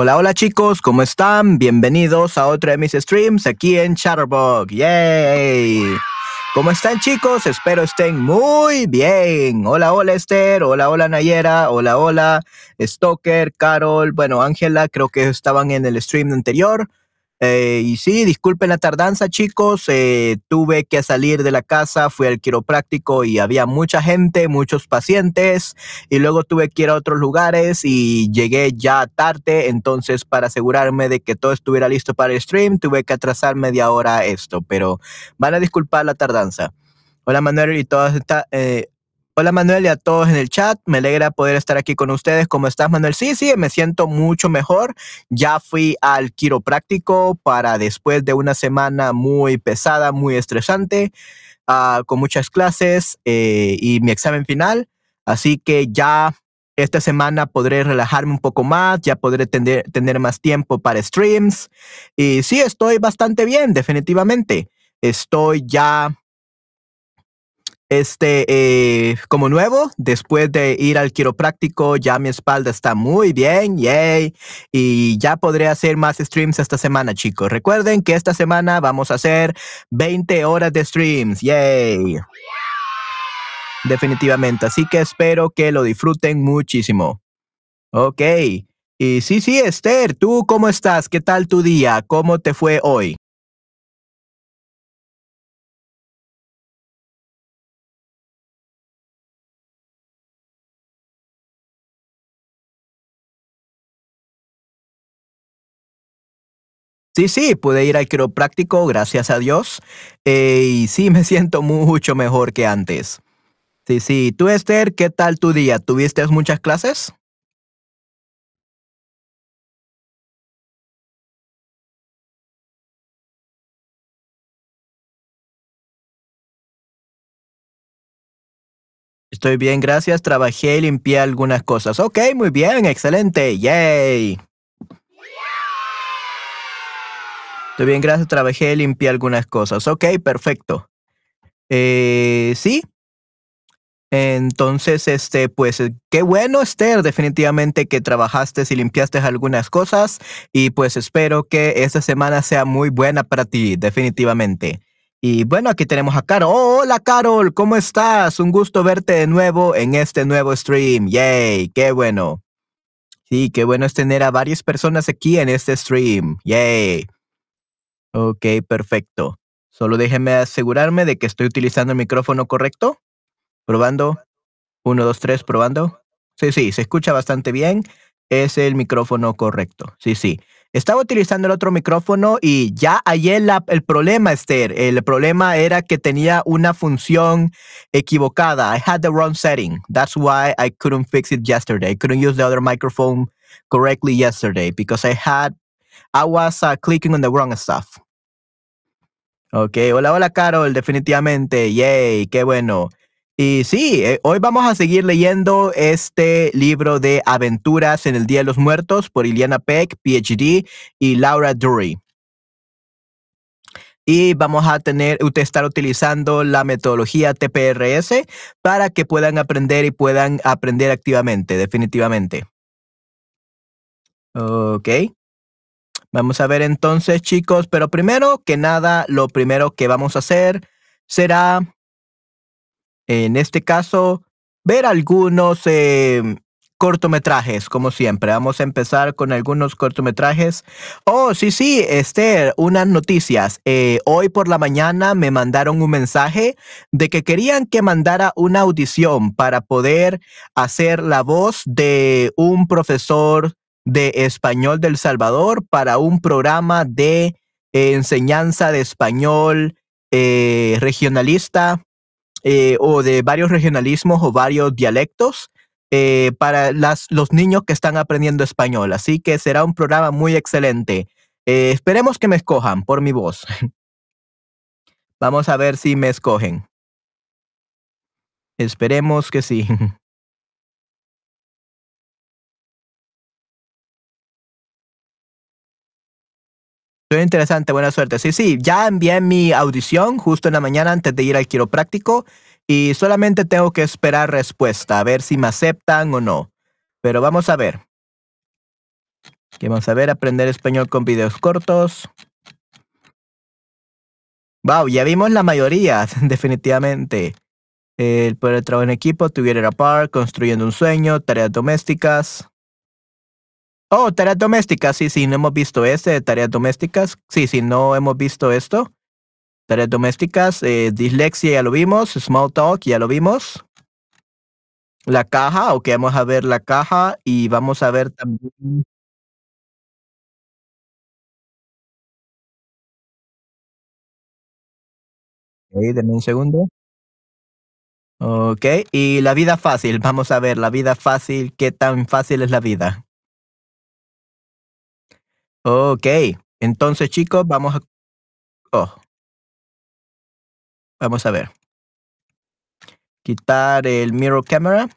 Hola, hola chicos, ¿cómo están? Bienvenidos a otro de mis streams aquí en Chatterbug. ¡Yay! ¿Cómo están chicos? Espero estén muy bien. Hola, hola Esther, hola, hola Nayera, hola, hola Stoker, Carol, bueno, Ángela, creo que estaban en el stream anterior. Eh, y sí, disculpen la tardanza, chicos. Eh, tuve que salir de la casa, fui al quiropráctico y había mucha gente, muchos pacientes. Y luego tuve que ir a otros lugares y llegué ya tarde. Entonces, para asegurarme de que todo estuviera listo para el stream, tuve que atrasar media hora esto. Pero van a disculpar la tardanza. Hola Manuel y todas estas. Eh, Hola Manuel y a todos en el chat. Me alegra poder estar aquí con ustedes. ¿Cómo estás Manuel? Sí, sí, me siento mucho mejor. Ya fui al quiropráctico para después de una semana muy pesada, muy estresante, uh, con muchas clases eh, y mi examen final. Así que ya esta semana podré relajarme un poco más, ya podré tener, tener más tiempo para streams. Y sí, estoy bastante bien, definitivamente. Estoy ya este, eh, como nuevo, después de ir al quiropráctico, ya mi espalda está muy bien, yay. Y ya podré hacer más streams esta semana, chicos. Recuerden que esta semana vamos a hacer 20 horas de streams, yay. Definitivamente. Así que espero que lo disfruten muchísimo. Ok. Y sí, sí, Esther, ¿tú cómo estás? ¿Qué tal tu día? ¿Cómo te fue hoy? Sí, sí, pude ir al quiropráctico, gracias a Dios. Eh, y sí, me siento mucho mejor que antes. Sí, sí. Tú, Esther, ¿qué tal tu día? ¿Tuviste muchas clases? Estoy bien, gracias. Trabajé y limpié algunas cosas. Ok, muy bien, excelente. Yay. Estoy bien, gracias. Trabajé, limpié algunas cosas. Ok, perfecto. Eh, sí. Entonces, este, pues eh, qué bueno, Esther, definitivamente que trabajaste y limpiaste algunas cosas y pues espero que esta semana sea muy buena para ti, definitivamente. Y bueno, aquí tenemos a Carol. Hola Carol, ¿cómo estás? Un gusto verte de nuevo en este nuevo stream. Yay, qué bueno. Sí, qué bueno es tener a varias personas aquí en este stream. Yay. Ok, perfecto. Solo déjenme asegurarme de que estoy utilizando el micrófono correcto. Probando. Uno, dos, tres, probando. Sí, sí, se escucha bastante bien. Es el micrófono correcto. Sí, sí. Estaba utilizando el otro micrófono y ya hallé el problema, Esther. El problema era que tenía una función equivocada. I had the wrong setting. That's why I couldn't fix it yesterday. I couldn't use the other microphone correctly yesterday because I had, I was uh, clicking on the wrong stuff. Ok, hola, hola Carol, definitivamente, yay, qué bueno. Y sí, eh, hoy vamos a seguir leyendo este libro de aventuras en el Día de los Muertos por Iliana Peck, PhD, y Laura Dury. Y vamos a tener, usted estar utilizando la metodología TPRS para que puedan aprender y puedan aprender activamente, definitivamente. Ok. Vamos a ver entonces, chicos, pero primero que nada, lo primero que vamos a hacer será en este caso, ver algunos em, cortometrajes, como siempre. Vamos a empezar con algunos cortometrajes. Oh, sí, sí, Esther, unas noticias. Eh, hoy por la mañana me mandaron un mensaje de que querían que mandara una audición para poder hacer la voz de un profesor de español del Salvador para un programa de enseñanza de español eh, regionalista eh, o de varios regionalismos o varios dialectos eh, para los niños que están aprendiendo español. Así que será un programa muy excelente. Eh, esperemos que me escojan por mi voz. Vamos a ver si me escogen. Esperemos que sí. Muy interesante, buena suerte. Sí, sí, ya envié mi audición justo en la mañana antes de ir al quiropráctico y solamente tengo que esperar respuesta, a ver si me aceptan o no. Pero vamos a ver. Vamos a ver, aprender español con videos cortos. Wow, ya vimos la mayoría, definitivamente. El poder trabajo en equipo, Together Apart, Construyendo un sueño, tareas domésticas. Oh, tareas domésticas, sí, sí, no hemos visto este tareas domésticas. Sí, sí, no hemos visto esto. Tareas domésticas, eh, dislexia ya lo vimos, small talk ya lo vimos. La caja, ok, vamos a ver la caja y vamos a ver también. Ok, denme un segundo. Ok, y la vida fácil, vamos a ver la vida fácil, qué tan fácil es la vida. Ok, entonces chicos, vamos a... Oh. Vamos a ver. Quitar el mirror camera.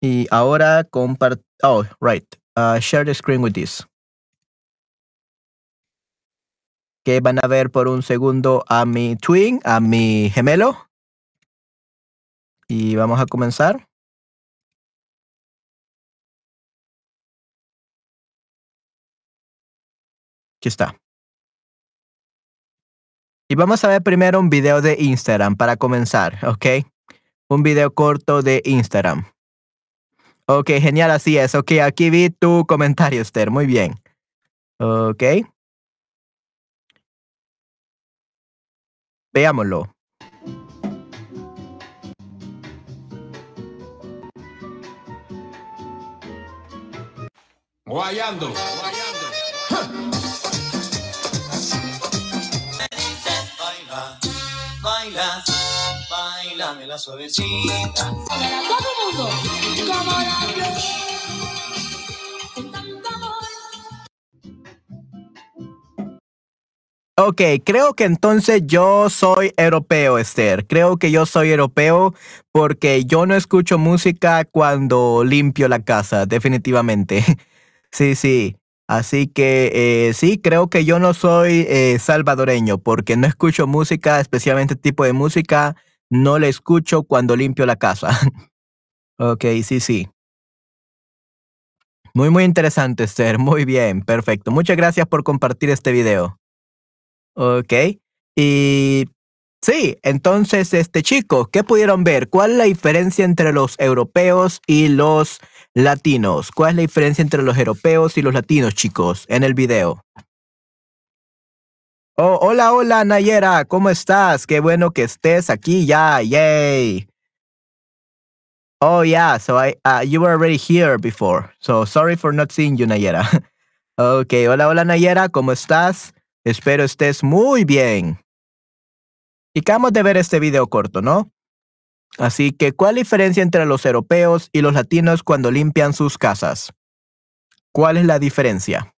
Y ahora compartir... Oh, right. Uh, share the screen with this. Que van a ver por un segundo a mi twin, a mi gemelo. Y vamos a comenzar. Aquí está. Y vamos a ver primero un video de Instagram para comenzar, ¿ok? Un video corto de Instagram. Ok, genial, así es. Ok, aquí vi tu comentario, Esther. Muy bien. Ok. Veámoslo. Guayando. baila, la Ok, creo que entonces yo soy europeo, Esther. Creo que yo soy europeo porque yo no escucho música cuando limpio la casa, definitivamente. Sí, sí. Así que eh, sí, creo que yo no soy eh, salvadoreño porque no escucho música, especialmente tipo de música, no la escucho cuando limpio la casa. ok, sí, sí. Muy, muy interesante, Esther. Muy bien, perfecto. Muchas gracias por compartir este video. Ok. Y sí, entonces, este chico, ¿qué pudieron ver? ¿Cuál es la diferencia entre los europeos y los latinos? ¿Cuál es la diferencia entre los europeos y los latinos, chicos, en el video? Oh, hola, hola, Nayera, ¿cómo estás? Qué bueno que estés aquí ya, yay. Oh yeah, so I uh, you were already here before. So sorry for not seeing you, Nayera. okay, hola, hola Nayera, ¿cómo estás? Espero estés muy bien. Y acabamos de ver este video corto, ¿no? Así que, ¿cuál diferencia entre los europeos y los latinos cuando limpian sus casas? ¿Cuál es la diferencia?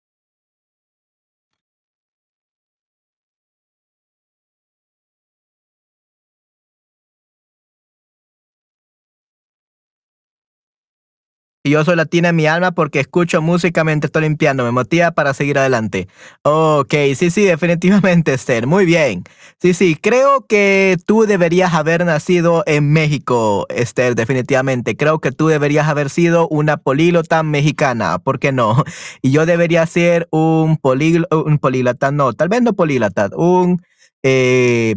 Y yo soy latina en mi alma porque escucho música mientras estoy limpiando. Me motiva para seguir adelante. Ok, sí, sí, definitivamente, Esther. Muy bien. Sí, sí, creo que tú deberías haber nacido en México, Esther, definitivamente. Creo que tú deberías haber sido una políglota mexicana. ¿Por qué no? Y yo debería ser un, un políglota, no, tal vez no políglota, un... Eh,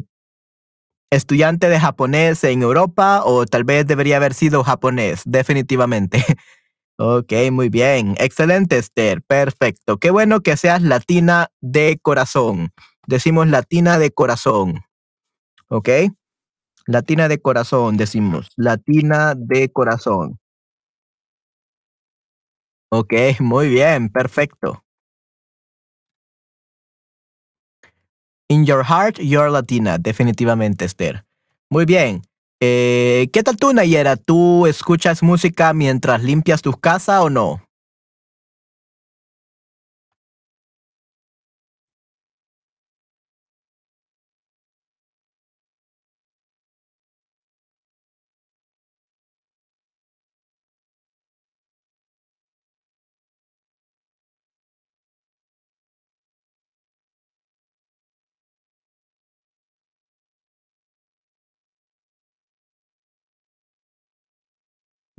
estudiante de japonés en Europa o tal vez debería haber sido japonés, definitivamente. Ok, muy bien. Excelente, Esther. Perfecto. Qué bueno que seas latina de corazón. Decimos latina de corazón. ¿Ok? Latina de corazón, decimos. Latina de corazón. Ok, muy bien. Perfecto. In your heart, you're latina. Definitivamente, Esther. Muy bien. Eh, ¿Qué tal tú, Nayera? ¿Tú escuchas música mientras limpias tu casa o no?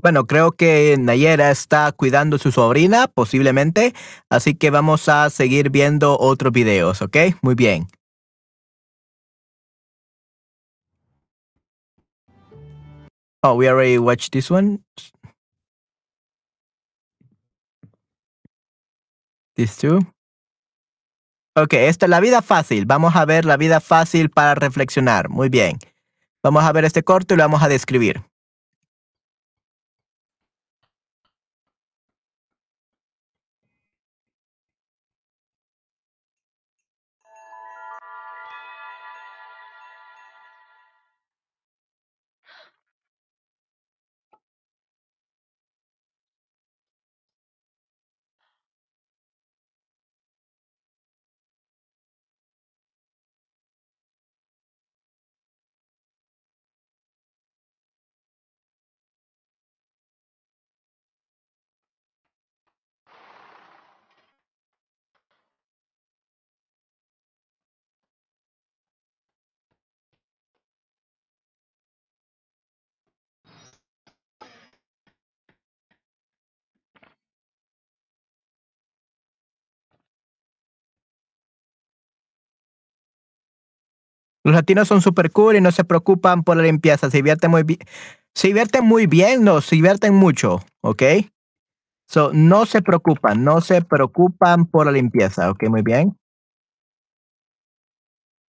Bueno, creo que Nayera está cuidando a su sobrina, posiblemente, así que vamos a seguir viendo otros videos, ¿ok? Muy bien. Oh, we already watched this one. This too. Ok, esta es la vida fácil. Vamos a ver la vida fácil para reflexionar. Muy bien. Vamos a ver este corto y lo vamos a describir. Los latinos son super cool y no se preocupan por la limpieza. Se divierten muy bien. Se divierten muy bien, no, se divierten mucho, ¿ok? So, no se preocupan, no se preocupan por la limpieza, ¿ok? Muy bien.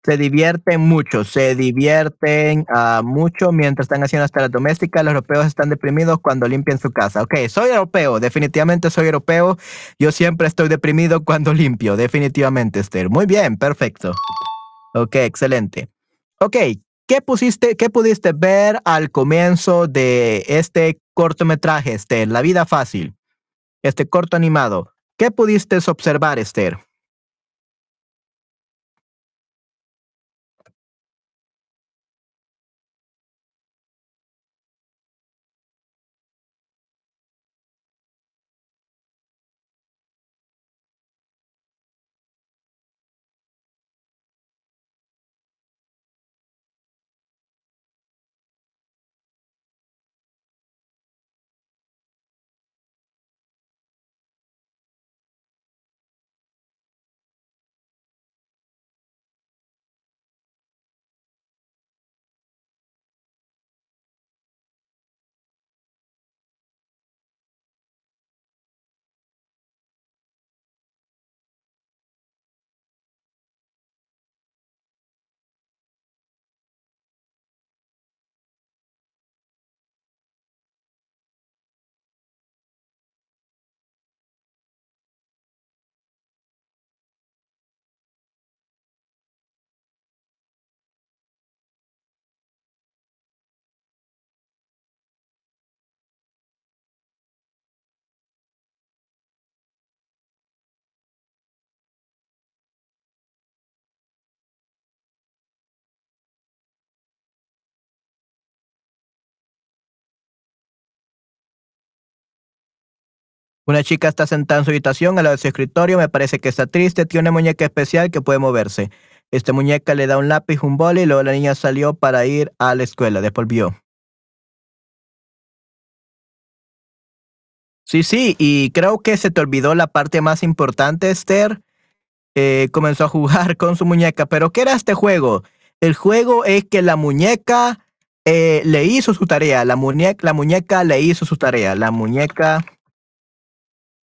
Se divierten mucho, se divierten uh, mucho mientras están haciendo las tareas domésticas. Los europeos están deprimidos cuando limpian su casa. Ok, soy europeo, definitivamente soy europeo. Yo siempre estoy deprimido cuando limpio, definitivamente, Esther. Muy bien, perfecto. Ok, excelente. Ok, ¿qué pusiste, qué pudiste ver al comienzo de este cortometraje, Esther? La vida fácil. Este corto animado. ¿Qué pudiste observar, Esther? Una chica está sentada en su habitación al lado de su escritorio, me parece que está triste, tiene una muñeca especial que puede moverse. Esta muñeca le da un lápiz, un boli, y luego la niña salió para ir a la escuela, después vio. Sí, sí, y creo que se te olvidó la parte más importante, Esther. Eh, comenzó a jugar con su muñeca, pero ¿qué era este juego? El juego es que la muñeca eh, le hizo su tarea, la, muñeca, la muñeca le hizo su tarea, la muñeca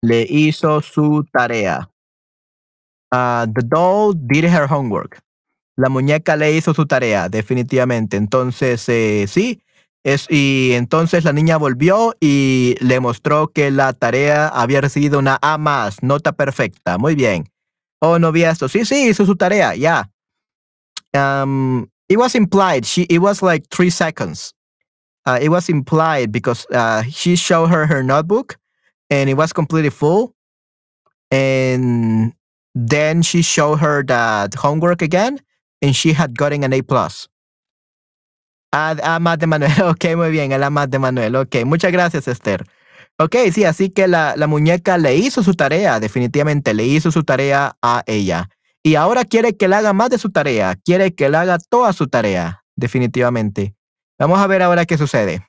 le hizo su tarea. Uh, the doll did her homework. La muñeca le hizo su tarea, definitivamente. Entonces, eh, sí, y entonces la niña volvió y le mostró que la tarea había recibido una A más, nota perfecta. Muy bien. Oh, no vi esto. Sí, sí, hizo su tarea, ya. Um, it was implied. She, it was like three seconds. Uh, it was implied because uh, she showed her her notebook and it was completely full. And then she showed her that homework again and she had gotten an A plus. Ah, de Manuel. Ok, muy bien, el más de Manuel. Ok, muchas gracias, Esther. Ok, sí, así que la, la muñeca le hizo su tarea, definitivamente le hizo su tarea a ella. Y ahora quiere que le haga más de su tarea, quiere que le haga toda su tarea, definitivamente. Vamos a ver ahora qué sucede.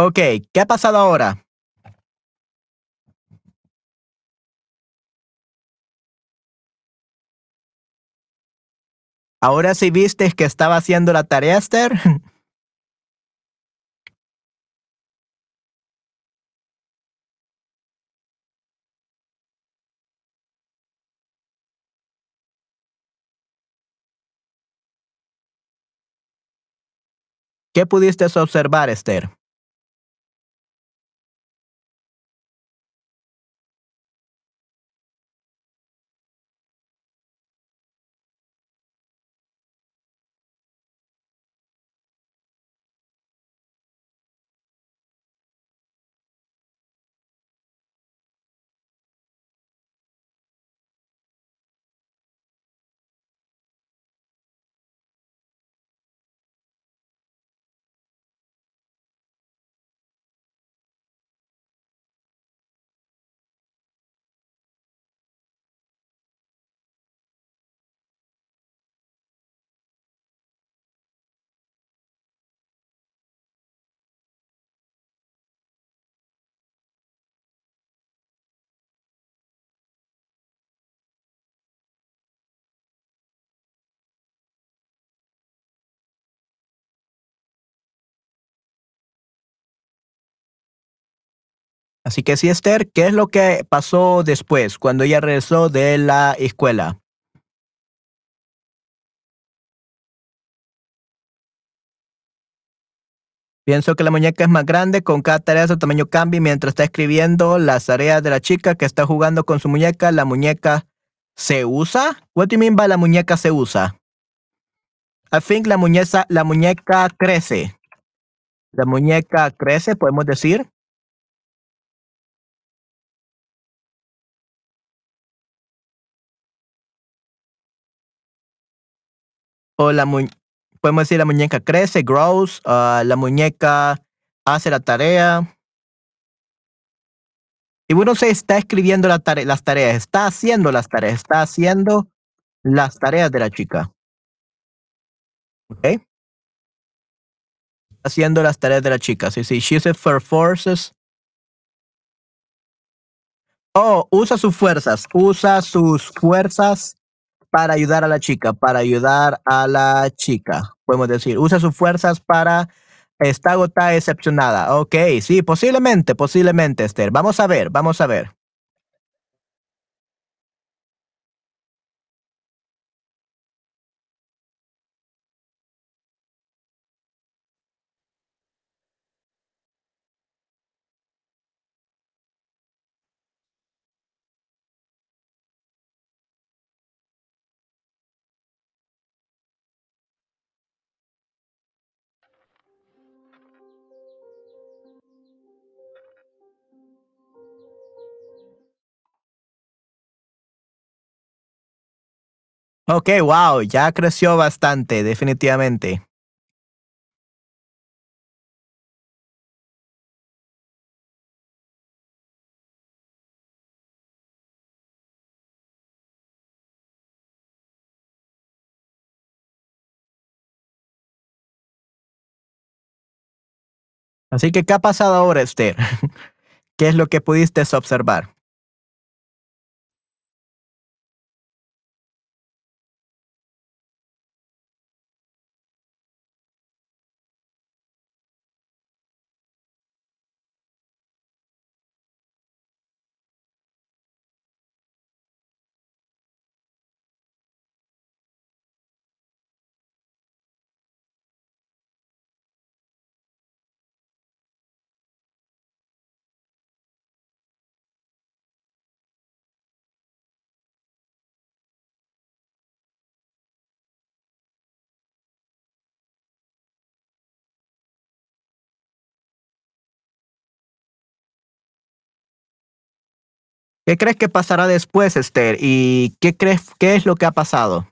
Ok, ¿qué ha pasado ahora? Ahora sí viste que estaba haciendo la tarea, Esther. ¿Qué pudiste observar, Esther? Así que sí, Esther, ¿qué es lo que pasó después, cuando ella regresó de la escuela? Pienso que la muñeca es más grande, con cada tarea su tamaño cambia mientras está escribiendo las tareas de la chica que está jugando con su muñeca, la muñeca se usa. What do you mean by la muñeca se usa? I think la muñeca, la muñeca crece. La muñeca crece, podemos decir. O la podemos decir la muñeca crece, grows, uh, la muñeca hace la tarea. Y bueno, se está escribiendo la las tareas, está haciendo las tareas, está haciendo las tareas de la chica. ¿Ok? Haciendo las tareas de la chica. Sí, sí. She uses for forces. Oh, usa sus fuerzas. Usa sus fuerzas para ayudar a la chica, para ayudar a la chica, podemos decir. Usa sus fuerzas para... Está agotada, decepcionada. Ok, sí, posiblemente, posiblemente, Esther. Vamos a ver, vamos a ver. Ok, wow, ya creció bastante, definitivamente. Así que, ¿qué ha pasado ahora, Esther? ¿Qué es lo que pudiste observar? ¿Qué crees que pasará después, Esther? ¿Y qué crees qué es lo que ha pasado?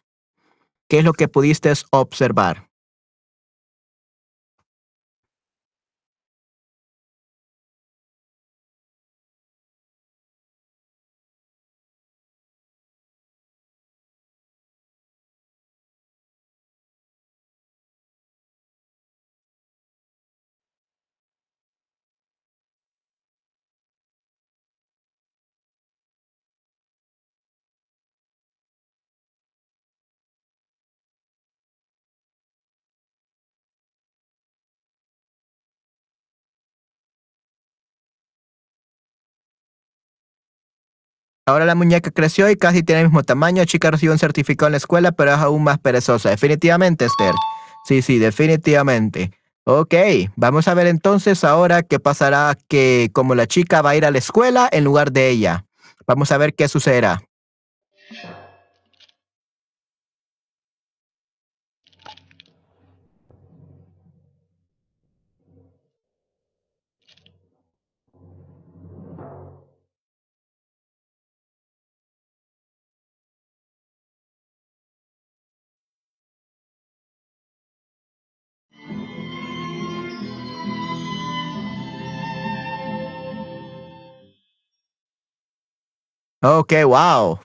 ¿Qué es lo que pudiste observar? Ahora la muñeca creció y casi tiene el mismo tamaño. Chica recibió un certificado en la escuela, pero es aún más perezosa. Definitivamente, Esther. Sí, sí, definitivamente. Ok, vamos a ver entonces ahora qué pasará que como la chica va a ir a la escuela en lugar de ella. Vamos a ver qué sucederá. Ok, wow.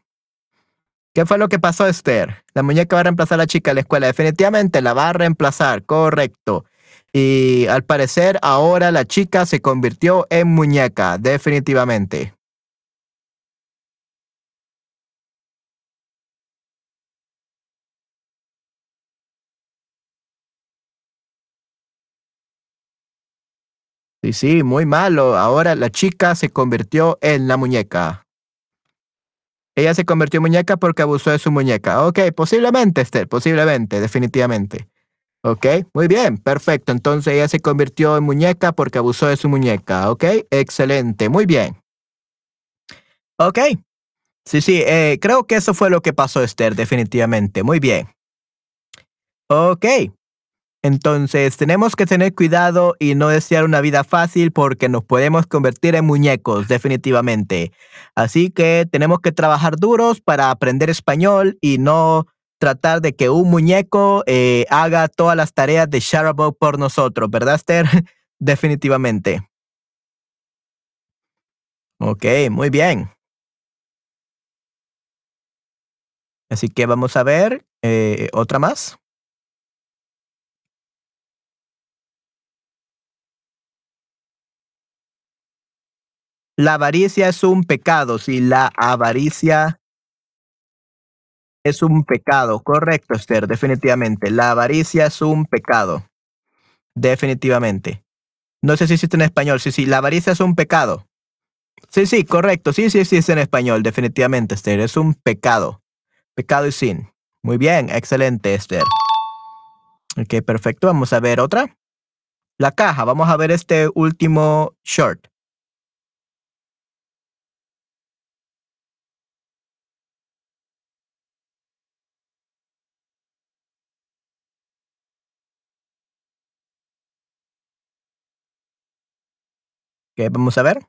¿Qué fue lo que pasó, Esther? La muñeca va a reemplazar a la chica en la escuela. Definitivamente la va a reemplazar, correcto. Y al parecer ahora la chica se convirtió en muñeca, definitivamente. Sí, sí, muy malo. Ahora la chica se convirtió en la muñeca. Ella se convirtió en muñeca porque abusó de su muñeca. Ok, posiblemente, Esther, posiblemente, definitivamente. Ok, muy bien, perfecto. Entonces ella se convirtió en muñeca porque abusó de su muñeca. Ok, excelente, muy bien. Ok, sí, sí, eh, creo que eso fue lo que pasó, Esther, definitivamente. Muy bien. Ok. Entonces, tenemos que tener cuidado y no desear una vida fácil porque nos podemos convertir en muñecos, definitivamente. Así que tenemos que trabajar duros para aprender español y no tratar de que un muñeco eh, haga todas las tareas de Shutterbug por nosotros, ¿verdad, Esther? definitivamente. Ok, muy bien. Así que vamos a ver eh, otra más. La avaricia es un pecado, sí, la avaricia es un pecado, correcto, Esther, definitivamente. La avaricia es un pecado, definitivamente. No sé si existe en español, sí, sí, la avaricia es un pecado. Sí, sí, correcto, sí, sí existe en español, definitivamente, Esther, es un pecado. Pecado y sin. Muy bien, excelente, Esther. Ok, perfecto, vamos a ver otra. La caja, vamos a ver este último short. Vamos a ver.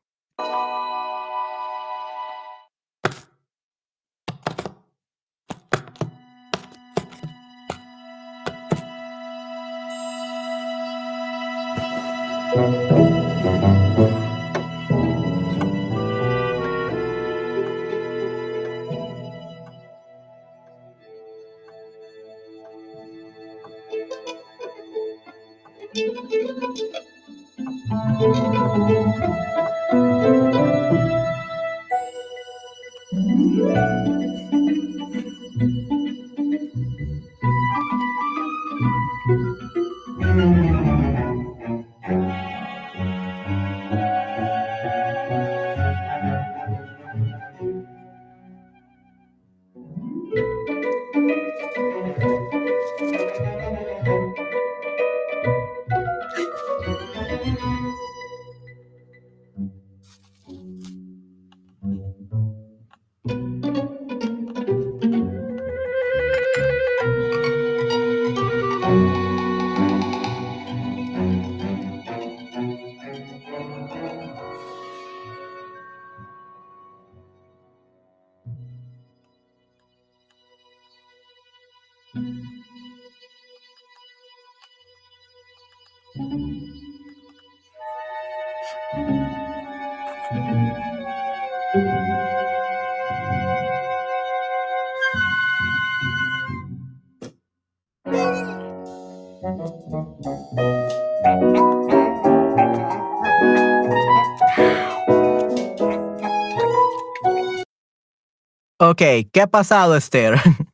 ¿Qué ha pasado, Esther?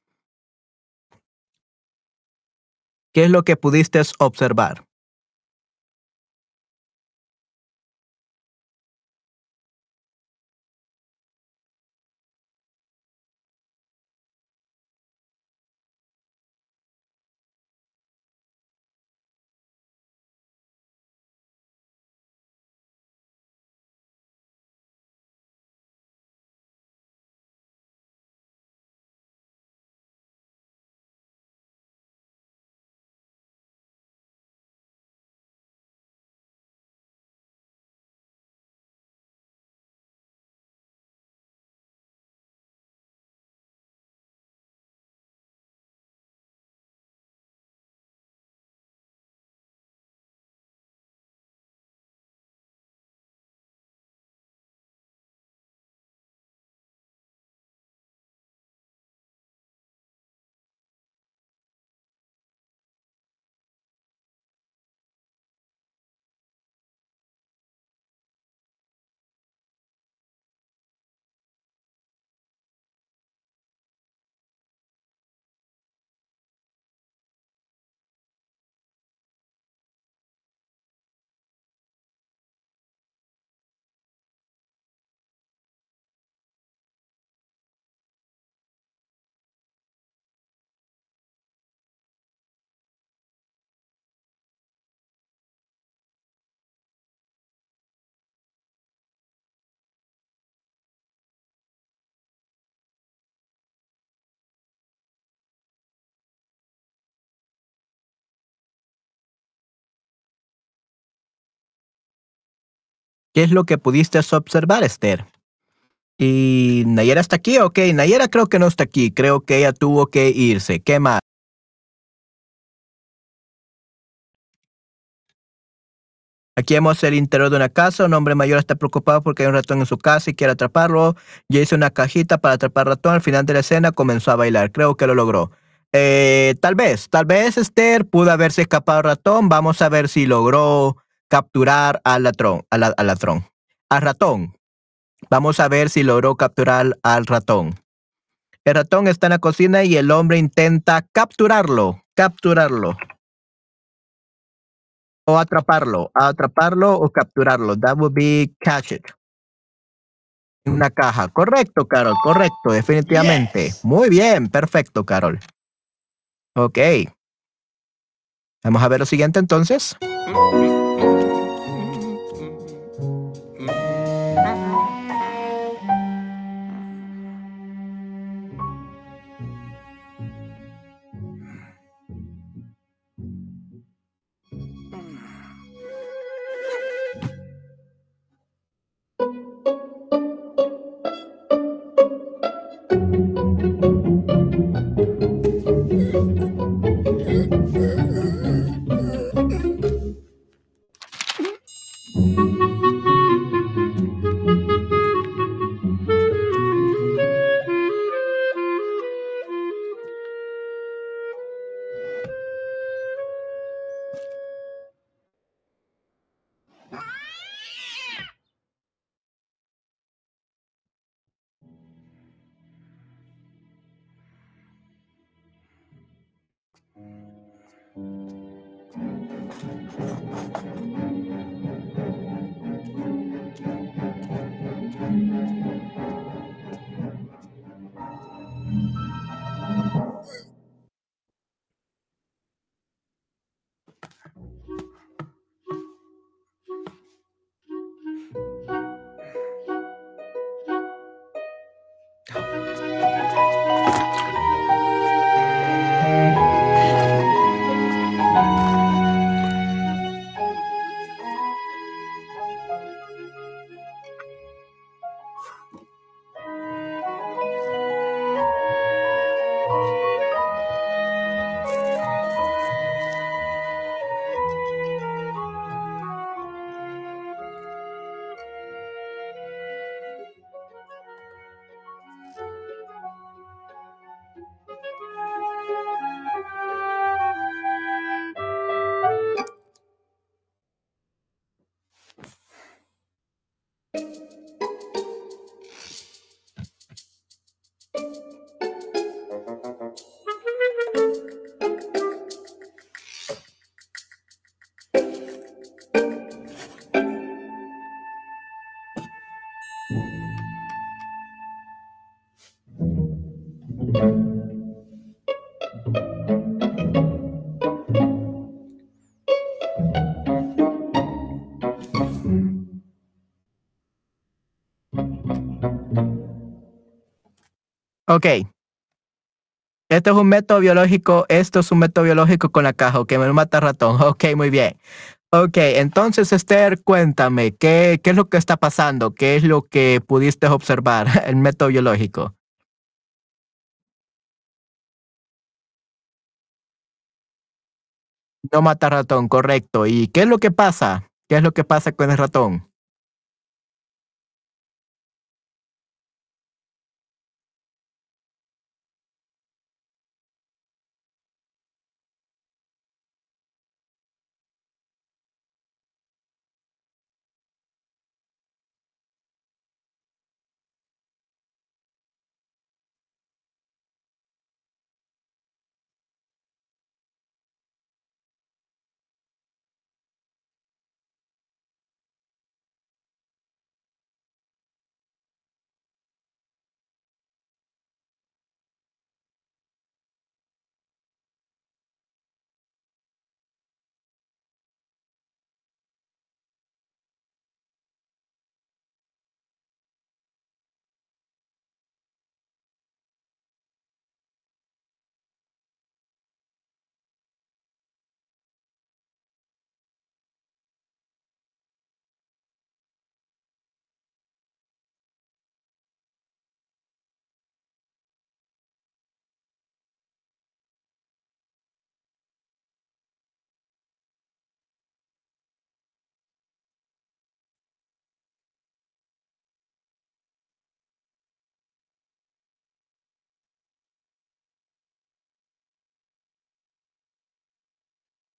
¿Qué es lo que pudiste observar? ¿Qué es lo que pudiste observar, Esther? ¿Y Nayera está aquí? Ok, Nayera creo que no está aquí. Creo que ella tuvo que irse. ¿Qué más? Aquí vemos el interior de una casa. Un hombre mayor está preocupado porque hay un ratón en su casa y quiere atraparlo. Ya hizo una cajita para atrapar ratón. Al final de la escena comenzó a bailar. Creo que lo logró. Eh, tal vez, tal vez Esther pudo haberse escapado ratón. Vamos a ver si logró capturar al ladrón, al, al ladrón, al ratón. Vamos a ver si logró capturar al ratón. El ratón está en la cocina y el hombre intenta capturarlo, capturarlo. O atraparlo, atraparlo o capturarlo. That would be catch it. Una caja. Correcto, Carol, correcto, definitivamente. Muy bien, perfecto, Carol. Ok. Vamos a ver lo siguiente entonces. Hum, hum, hum. Ok. Esto es un método biológico, esto es un método biológico con la caja, que me mata ratón. Ok, muy bien. Ok, entonces Esther, cuéntame, ¿qué, ¿qué es lo que está pasando? ¿Qué es lo que pudiste observar, el método biológico? No mata ratón, correcto. ¿Y qué es lo que pasa? ¿Qué es lo que pasa con el ratón?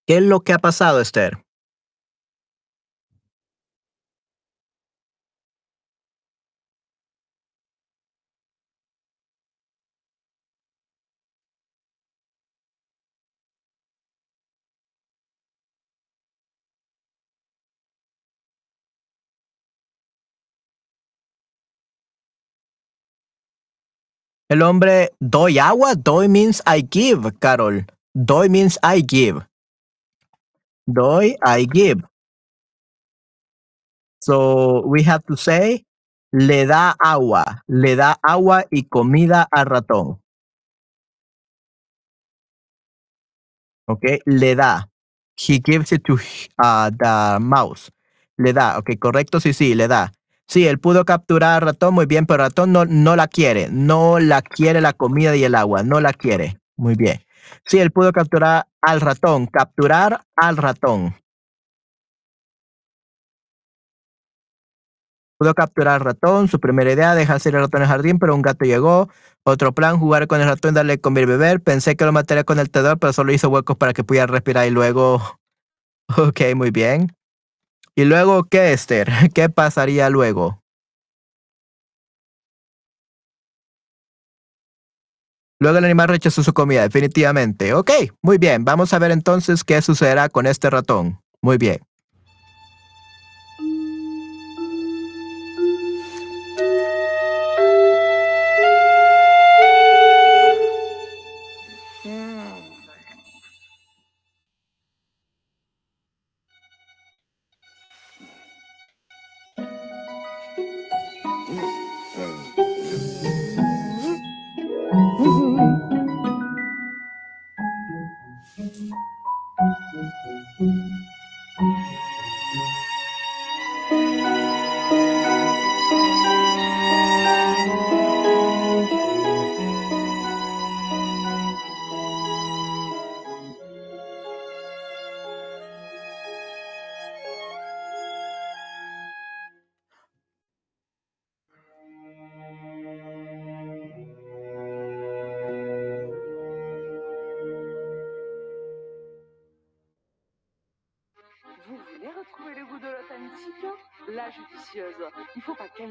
¿Qué es lo que ha pasado, Esther? El hombre doy agua, doy means I give, Carol. Doy means I give. Doy, I give. So we have to say, le da agua, le da agua y comida al ratón. Okay, le da. He gives it to uh, the mouse. Le da, ok, correcto, sí, sí, le da. Sí, él pudo capturar al ratón muy bien, pero el ratón no, no la quiere. No la quiere la comida y el agua, no la quiere. Muy bien. Sí, él pudo capturar al ratón, capturar al ratón. Pudo capturar al ratón, su primera idea, dejar salir el ratón en el jardín, pero un gato llegó. Otro plan, jugar con el ratón, darle comer y beber. Pensé que lo mataría con el tenedor, pero solo hizo huecos para que pudiera respirar y luego... Ok, muy bien. ¿Y luego qué, Esther? ¿Qué pasaría luego? Luego el animal rechazó su comida, definitivamente. Ok, muy bien. Vamos a ver entonces qué sucederá con este ratón. Muy bien.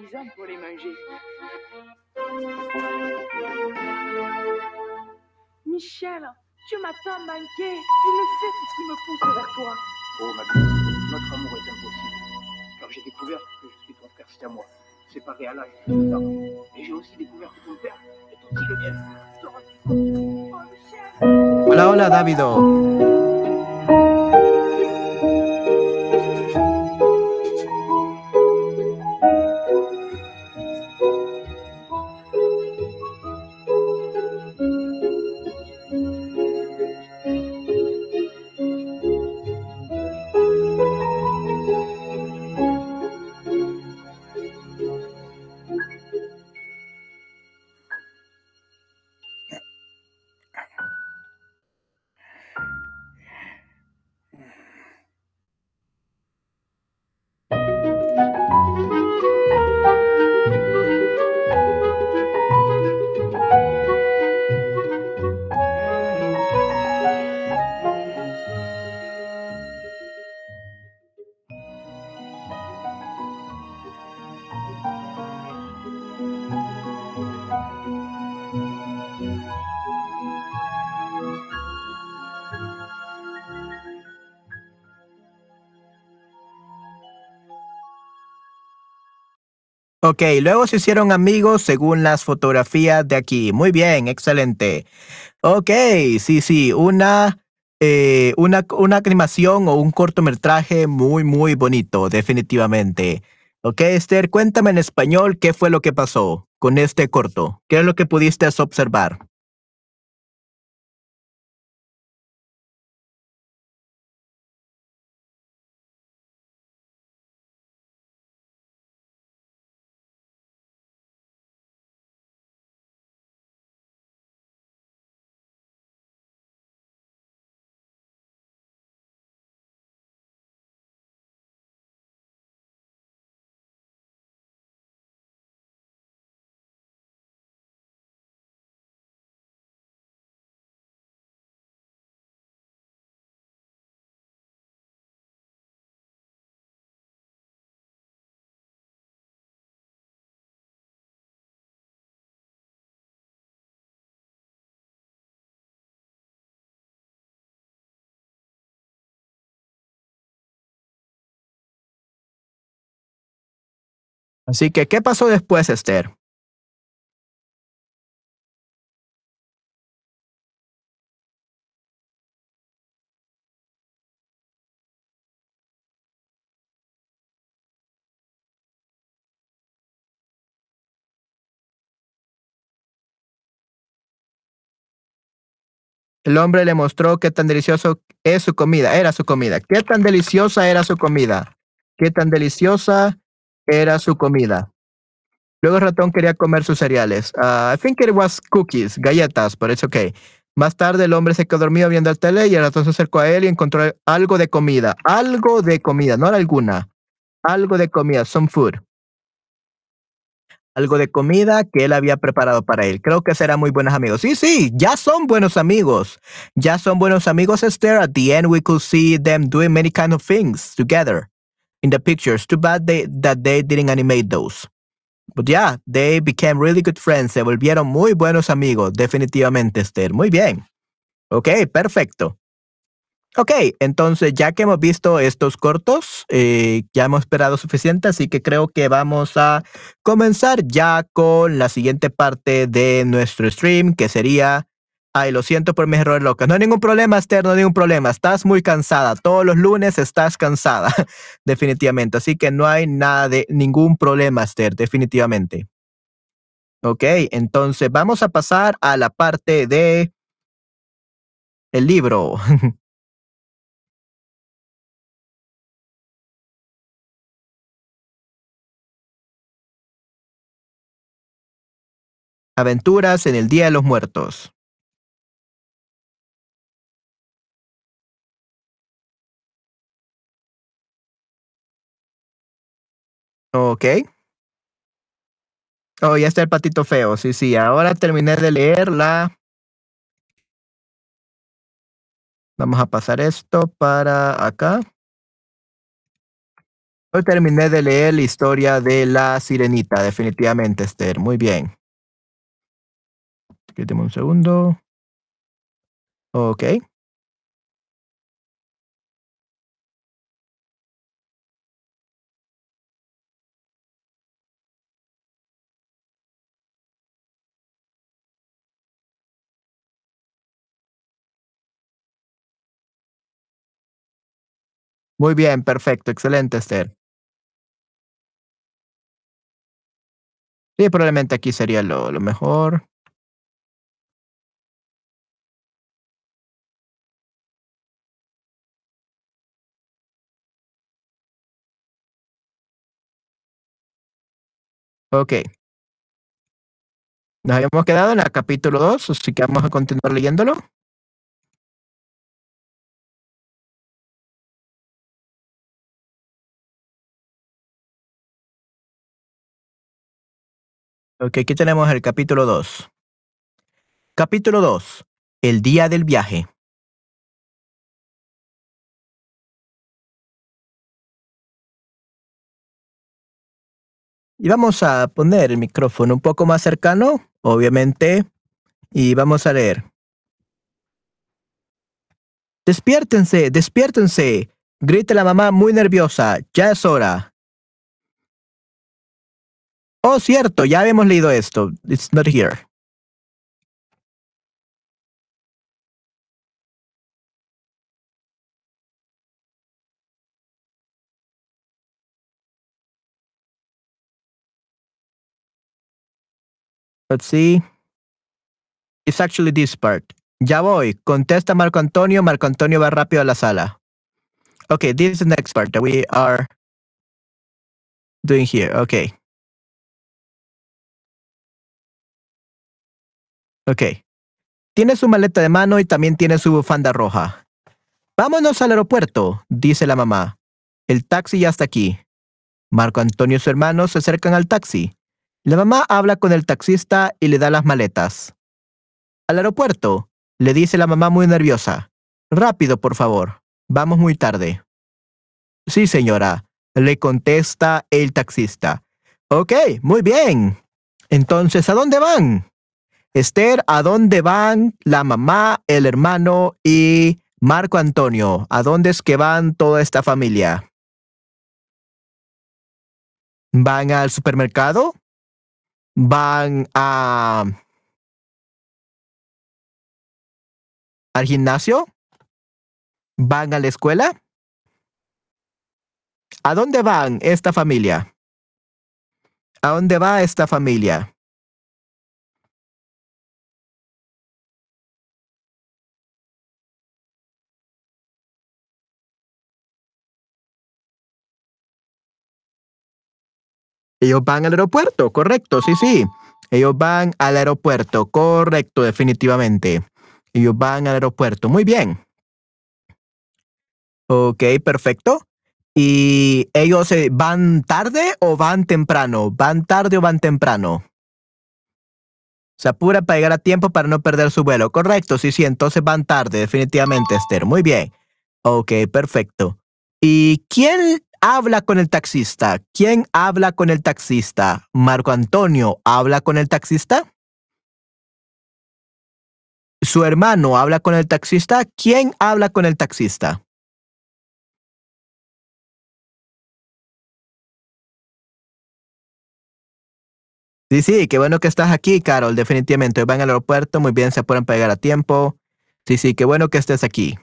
Judicieuse. Il faut pas 15 ans pour les manger. Michel, tu m'as tant manqué. Tu ne sais ce qui me pousse vers toi. Oh, ma douce, notre amour est impossible. Car j'ai découvert que je suis ton frère siamois, séparé à l'âge de deux ans. Et j'ai aussi découvert que ton père est aussi le mien. Oh, Michel Hola, hola, Davido. Ok, luego se hicieron amigos según las fotografías de aquí. Muy bien, excelente. Ok, sí, sí, una, eh, una, una animación o un cortometraje muy, muy bonito, definitivamente. Ok, Esther, cuéntame en español qué fue lo que pasó con este corto. ¿Qué es lo que pudiste observar? Así que, ¿qué pasó después, Esther? El hombre le mostró qué tan delicioso es su comida, era su comida. ¿Qué tan deliciosa era su comida? ¿Qué tan deliciosa era su comida? Luego el ratón quería comer sus cereales. Ah, I think it was cookies, galletas, but it's okay. Más tarde el hombre se quedó dormido viendo el tele y el ratón se acercó a él y encontró algo de comida. Algo de comida, no era alguna. Algo de comida, some food. Algo de comida que él había preparado para él. Creo que serán muy buenos amigos. Sí, sí, ya son buenos amigos. Ya son buenos amigos, Esther. At the end, we could see them doing many kind of things together in the pictures. Too bad they, that they didn't animate those. But yeah, they became really good friends. Se volvieron muy buenos amigos, definitivamente, Esther. Muy bien. Ok, perfecto. Ok, entonces ya que hemos visto estos cortos, eh, ya hemos esperado suficiente, así que creo que vamos a comenzar ya con la siguiente parte de nuestro stream, que sería... Ay, lo siento por mis errores locos. No hay ningún problema, Esther, no hay ningún problema. Estás muy cansada. Todos los lunes estás cansada, definitivamente. Así que no hay nada de ningún problema, Esther, definitivamente. Ok, entonces vamos a pasar a la parte de el libro. Aventuras en el Día de los Muertos. Ok. Oh, ya está el patito feo. Sí, sí. Ahora terminé de leerla. Vamos a pasar esto para acá. Hoy terminé de leer la historia de la sirenita, definitivamente, Esther. Muy bien. Quédeme un segundo. Ok. Muy bien, perfecto, excelente, Esther. Sí, probablemente aquí sería lo, mejor. Ok. Nos habíamos quedado en el capítulo 2, así que vamos a continuar leyéndolo. Ok, aquí tenemos el capítulo 2. Capítulo 2. El día del viaje. Y vamos a poner el micrófono un poco más cercano, obviamente, y vamos a leer. Despiértense, despiértense, grita la mamá muy nerviosa, ya es hora. Oh, cierto, ya habíamos leído esto. It's not here. Let's see. It's actually this part. Ya voy. Contesta Marco Antonio. Marco Antonio va rápido a la sala. Okay, this is the next part that we are doing here. Okay. Ok. Tiene su maleta de mano y también tiene su bufanda roja. Vámonos al aeropuerto, dice la mamá. El taxi ya está aquí. Marco Antonio y su hermano se acercan al taxi. La mamá habla con el taxista y le da las maletas. Al aeropuerto, le dice la mamá muy nerviosa. Rápido, por favor. Vamos muy tarde. Sí, señora, le contesta el taxista. Ok, muy bien. Entonces, ¿a dónde van? Esther, ¿a dónde van la mamá, el hermano y Marco Antonio? ¿A dónde es que van toda esta familia? ¿Van al supermercado? ¿Van a... al gimnasio? ¿Van a la escuela? ¿A dónde van esta familia? ¿A dónde va esta familia? Ellos van al aeropuerto, correcto, sí, sí. Ellos van al aeropuerto, correcto, definitivamente. Ellos van al aeropuerto, muy bien. Ok, perfecto. ¿Y ellos van tarde o van temprano? ¿Van tarde o van temprano? Se apura para llegar a tiempo para no perder su vuelo. Correcto, sí, sí, entonces van tarde, definitivamente, Esther. Muy bien. Ok, perfecto. ¿Y quién habla con el taxista? ¿Quién habla con el taxista? ¿Marco Antonio habla con el taxista? ¿Su hermano habla con el taxista? ¿Quién habla con el taxista? Sí, sí, qué bueno que estás aquí, Carol, definitivamente. Van al aeropuerto, muy bien, se pueden pegar a tiempo. Sí, sí, qué bueno que estés aquí.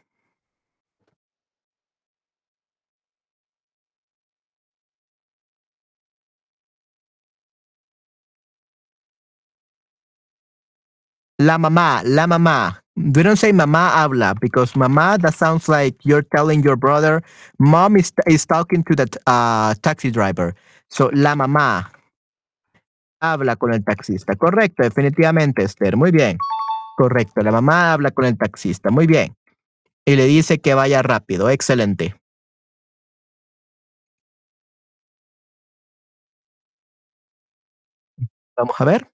La mamá, la mamá. We don't say mamá habla because mamá, that sounds like you're telling your brother, mom is, talking to the uh, taxi driver. So, la mamá habla con el taxista. Correcto, definitivamente, Esther. Muy bien. Correcto, la mamá habla con el taxista. Muy bien. Y le dice que vaya rápido. Excelente. Vamos a ver.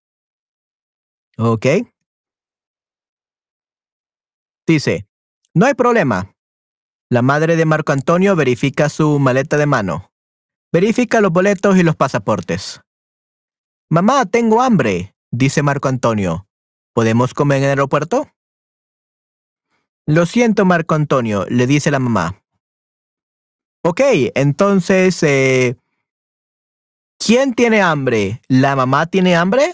Ok. Dice, no hay problema. La madre de Marco Antonio verifica su maleta de mano. Verifica los boletos y los pasaportes. Mamá, tengo hambre, dice Marco Antonio. ¿Podemos comer en el aeropuerto? Lo siento, Marco Antonio, le dice la mamá. Ok, entonces, eh, ¿quién tiene hambre? ¿La mamá tiene hambre?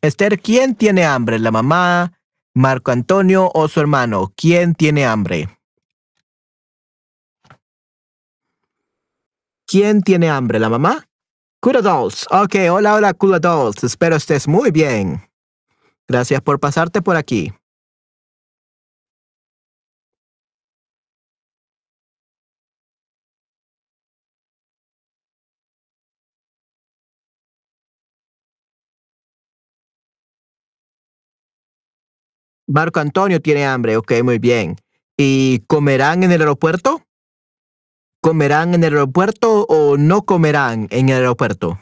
Esther, ¿quién tiene hambre? ¿La mamá, Marco Antonio o su hermano? ¿Quién tiene hambre? ¿Quién tiene hambre? ¿La mamá? Cool Adults. Ok, hola, hola, Cool Adults. Espero estés muy bien. Gracias por pasarte por aquí. Marco Antonio tiene hambre. Ok, muy bien. ¿Y comerán en el aeropuerto? ¿Comerán en el aeropuerto o no comerán en el aeropuerto?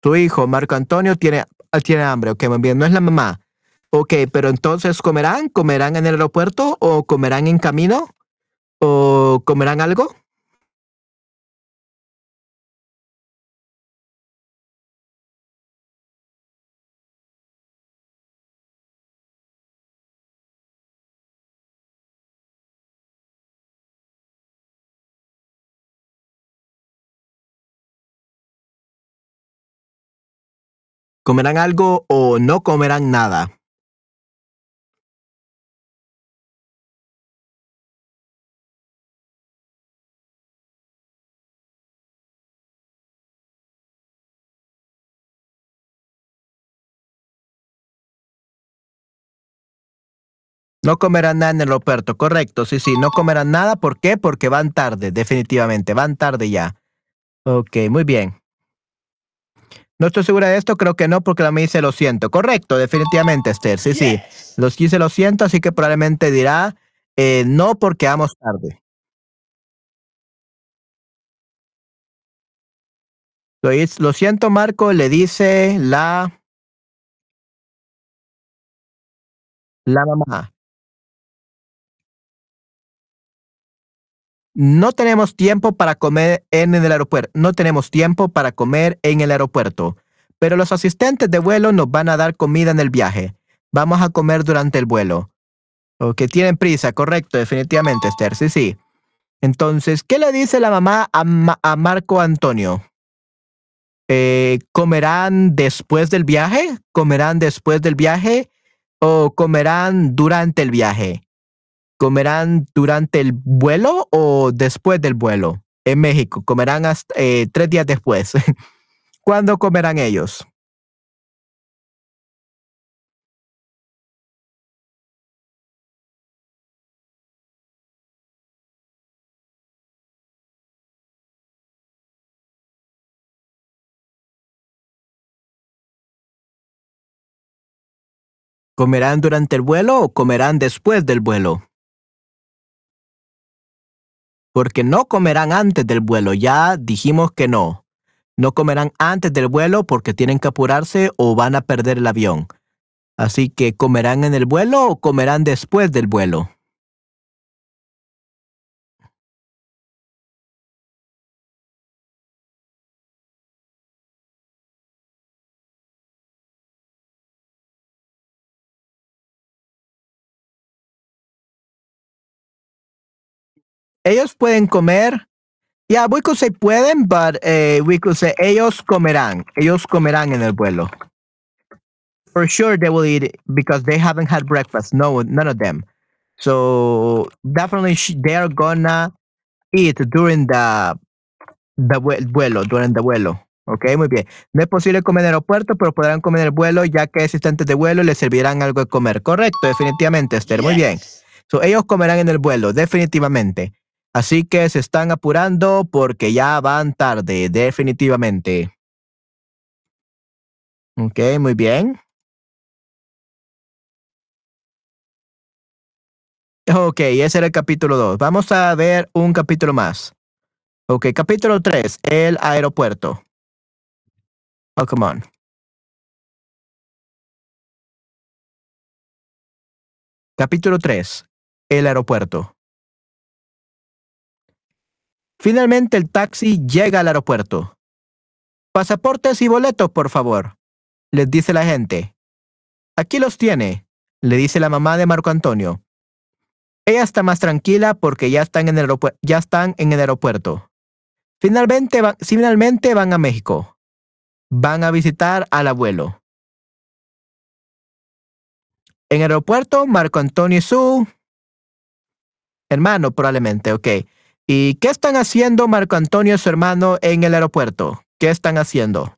Tu hijo, Marco Antonio, tiene, ah, tiene hambre. Ok, muy bien. No es la mamá. Ok, pero entonces ¿comerán? ¿Comerán en el aeropuerto o comerán en camino? ¿O comerán algo? ¿Comerán algo o no comerán nada? No comerán nada en el aeropuerto, correcto, sí, sí, no comerán nada, ¿por qué? Porque van tarde, definitivamente, van tarde ya. Ok, muy bien. No estoy segura de esto, creo que no, porque la me dice lo siento. Correcto, definitivamente, Esther, sí, sí. Los dice lo siento, así que probablemente dirá eh, no porque vamos tarde. Lo, lo siento, Marco, le dice la, la mamá. No tenemos tiempo para comer en el aeropuerto. No tenemos tiempo para comer en el aeropuerto. Pero los asistentes de vuelo nos van a dar comida en el viaje. Vamos a comer durante el vuelo. Ok, tienen prisa, correcto, definitivamente, Esther. Sí, sí. Entonces, ¿qué le dice la mamá a, Ma- a Marco Antonio? Eh, ¿Comerán después del viaje? ¿Comerán después del viaje? ¿O comerán durante el viaje? ¿Comerán durante el vuelo o después del vuelo? En México, comerán hasta, eh, tres días después. ¿Cuándo comerán ellos? ¿Comerán durante el vuelo o comerán después del vuelo? Porque no comerán antes del vuelo, ya dijimos que no. No comerán antes del vuelo porque tienen que apurarse o van a perder el avión. Así que comerán en el vuelo o comerán después del vuelo. Ellos pueden comer. Yeah, we could say pueden, but eh, we could say ellos comerán. Ellos comerán en el vuelo. For sure they will eat because they haven't had breakfast. No, none of them. So definitely they are gonna eat during the, the vue- vuelo, during the vuelo. Ok, muy bien. No es posible comer en el aeropuerto, pero podrán comer en el vuelo, ya que asistentes de vuelo les servirán algo de comer. Correcto, definitivamente, Esther. Muy bien. So, ellos comerán en el vuelo, definitivamente. Así que se están apurando porque ya van tarde, definitivamente. Ok, muy bien. Ok, ese era el capítulo 2. Vamos a ver un capítulo más. Ok, capítulo 3, el aeropuerto. Oh, come on. Capítulo 3, el aeropuerto. Finalmente el taxi llega al aeropuerto. Pasaportes y boletos, por favor, les dice la gente. Aquí los tiene, le dice la mamá de Marco Antonio. Ella está más tranquila porque ya están en el, ya están en el aeropuerto. Finalmente, finalmente van a México. Van a visitar al abuelo. En el aeropuerto, Marco Antonio y su hermano probablemente, ok. ¿Y qué están haciendo Marco Antonio y su hermano en el aeropuerto? ¿Qué están haciendo?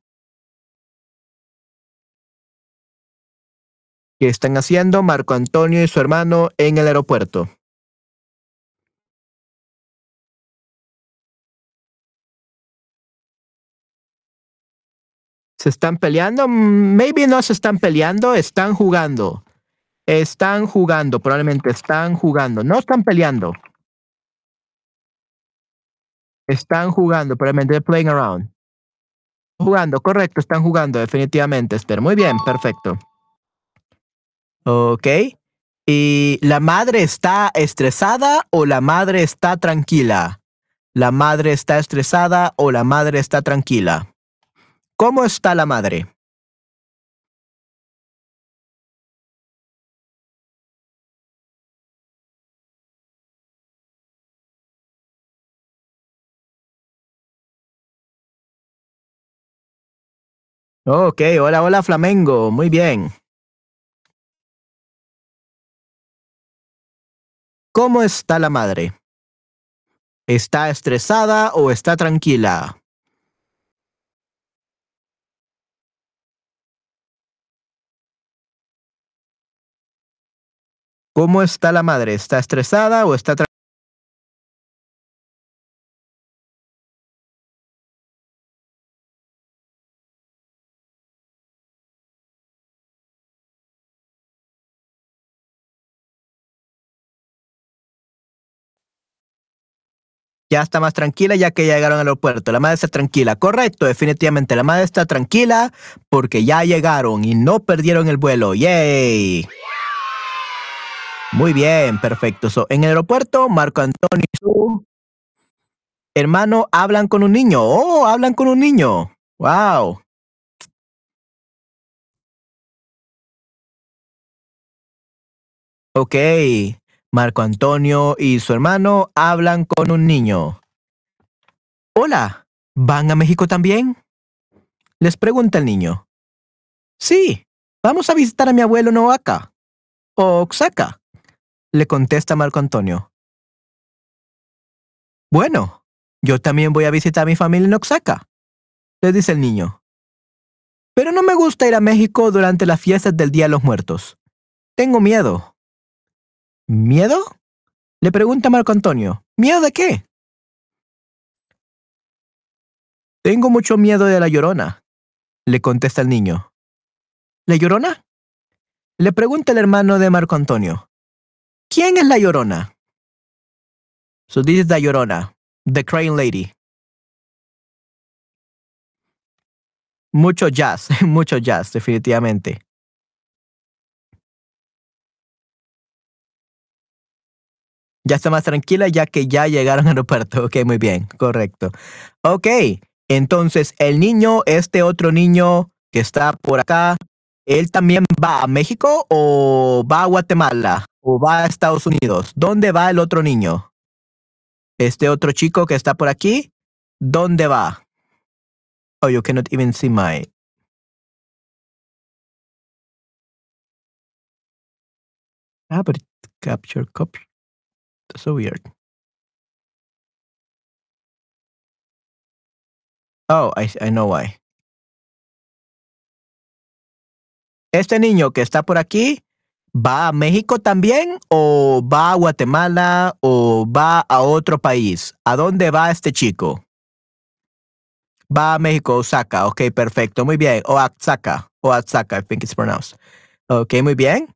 ¿Qué están haciendo Marco Antonio y su hermano en el aeropuerto? ¿Se están peleando? Maybe no se están peleando, están jugando. Están jugando, probablemente están jugando. No están peleando. Están jugando, probablemente playing around. Jugando, correcto, están jugando, definitivamente, Esther. Muy bien, perfecto. Ok. ¿Y la madre está estresada o la madre está tranquila? ¿La madre está estresada o la madre está tranquila? ¿Cómo está la madre? Ok, hola, hola Flamengo, muy bien. ¿Cómo está la madre? ¿Está estresada o está tranquila? ¿Cómo está la madre? ¿Está estresada o está tranquila? Ya está más tranquila ya que ya llegaron al aeropuerto. La madre está tranquila. Correcto, definitivamente. La madre está tranquila porque ya llegaron y no perdieron el vuelo. ¡Yay! Muy bien, perfecto. So, en el aeropuerto, Marco Antonio y su hermano hablan con un niño. ¡Oh! Hablan con un niño. ¡Wow! Ok. Marco Antonio y su hermano hablan con un niño. Hola, ¿van a México también? Les pregunta el niño. Sí, vamos a visitar a mi abuelo en Oaxaca. Oaxaca, le contesta Marco Antonio. Bueno, yo también voy a visitar a mi familia en Oaxaca, le dice el niño. Pero no me gusta ir a México durante las fiestas del Día de los Muertos. Tengo miedo. ¿Miedo? Le pregunta Marco Antonio. ¿Miedo de qué? Tengo mucho miedo de la llorona, le contesta el niño. ¿La llorona? Le pregunta el hermano de Marco Antonio. ¿Quién es la llorona? So this is the llorona, the crying lady. Mucho jazz, mucho jazz, definitivamente. Ya está más tranquila ya que ya llegaron al aeropuerto. Ok, muy bien, correcto. Ok, entonces el niño, este otro niño que está por acá, ¿él también va a México o va a Guatemala o va a Estados Unidos? ¿Dónde va el otro niño? Este otro chico que está por aquí, ¿dónde va? Oh, you cannot even see my... Ah, capture copy. So weird. Oh, I, I know why. Este niño que está por aquí, ¿va a México también o va a Guatemala o va a otro país? ¿A dónde va este chico? Va a México, Osaka. Ok, perfecto. Muy bien. Oaxaca. Oaxaca, I think it's pronounced. Ok, muy bien.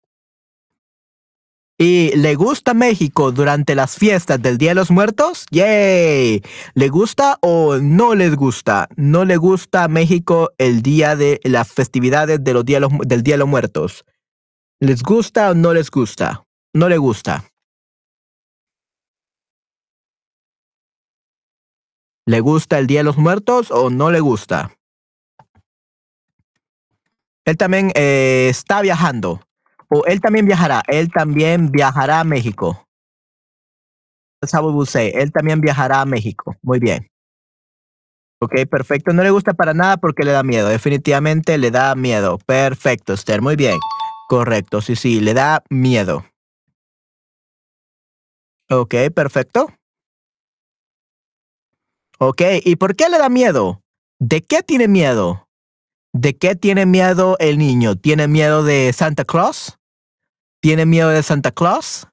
¿Y le gusta México durante las fiestas del Día de los Muertos? ¡Yay! ¿Le gusta o no les gusta? ¿No le gusta México el día de las festividades de los del Día de los Muertos? ¿Les gusta o no les gusta? No le gusta. ¿Le gusta el Día de los Muertos o no le gusta? Él también eh, está viajando. O él también viajará. Él también viajará a México. Él también viajará a México. Muy bien. Ok, perfecto. No le gusta para nada porque le da miedo. Definitivamente le da miedo. Perfecto, Esther. Muy bien. Correcto. Sí, sí, le da miedo. Ok, perfecto. Ok, ¿y por qué le da miedo? ¿De qué tiene miedo? ¿De qué tiene miedo el niño? ¿Tiene miedo de Santa Claus? ¿Tiene miedo de Santa Claus?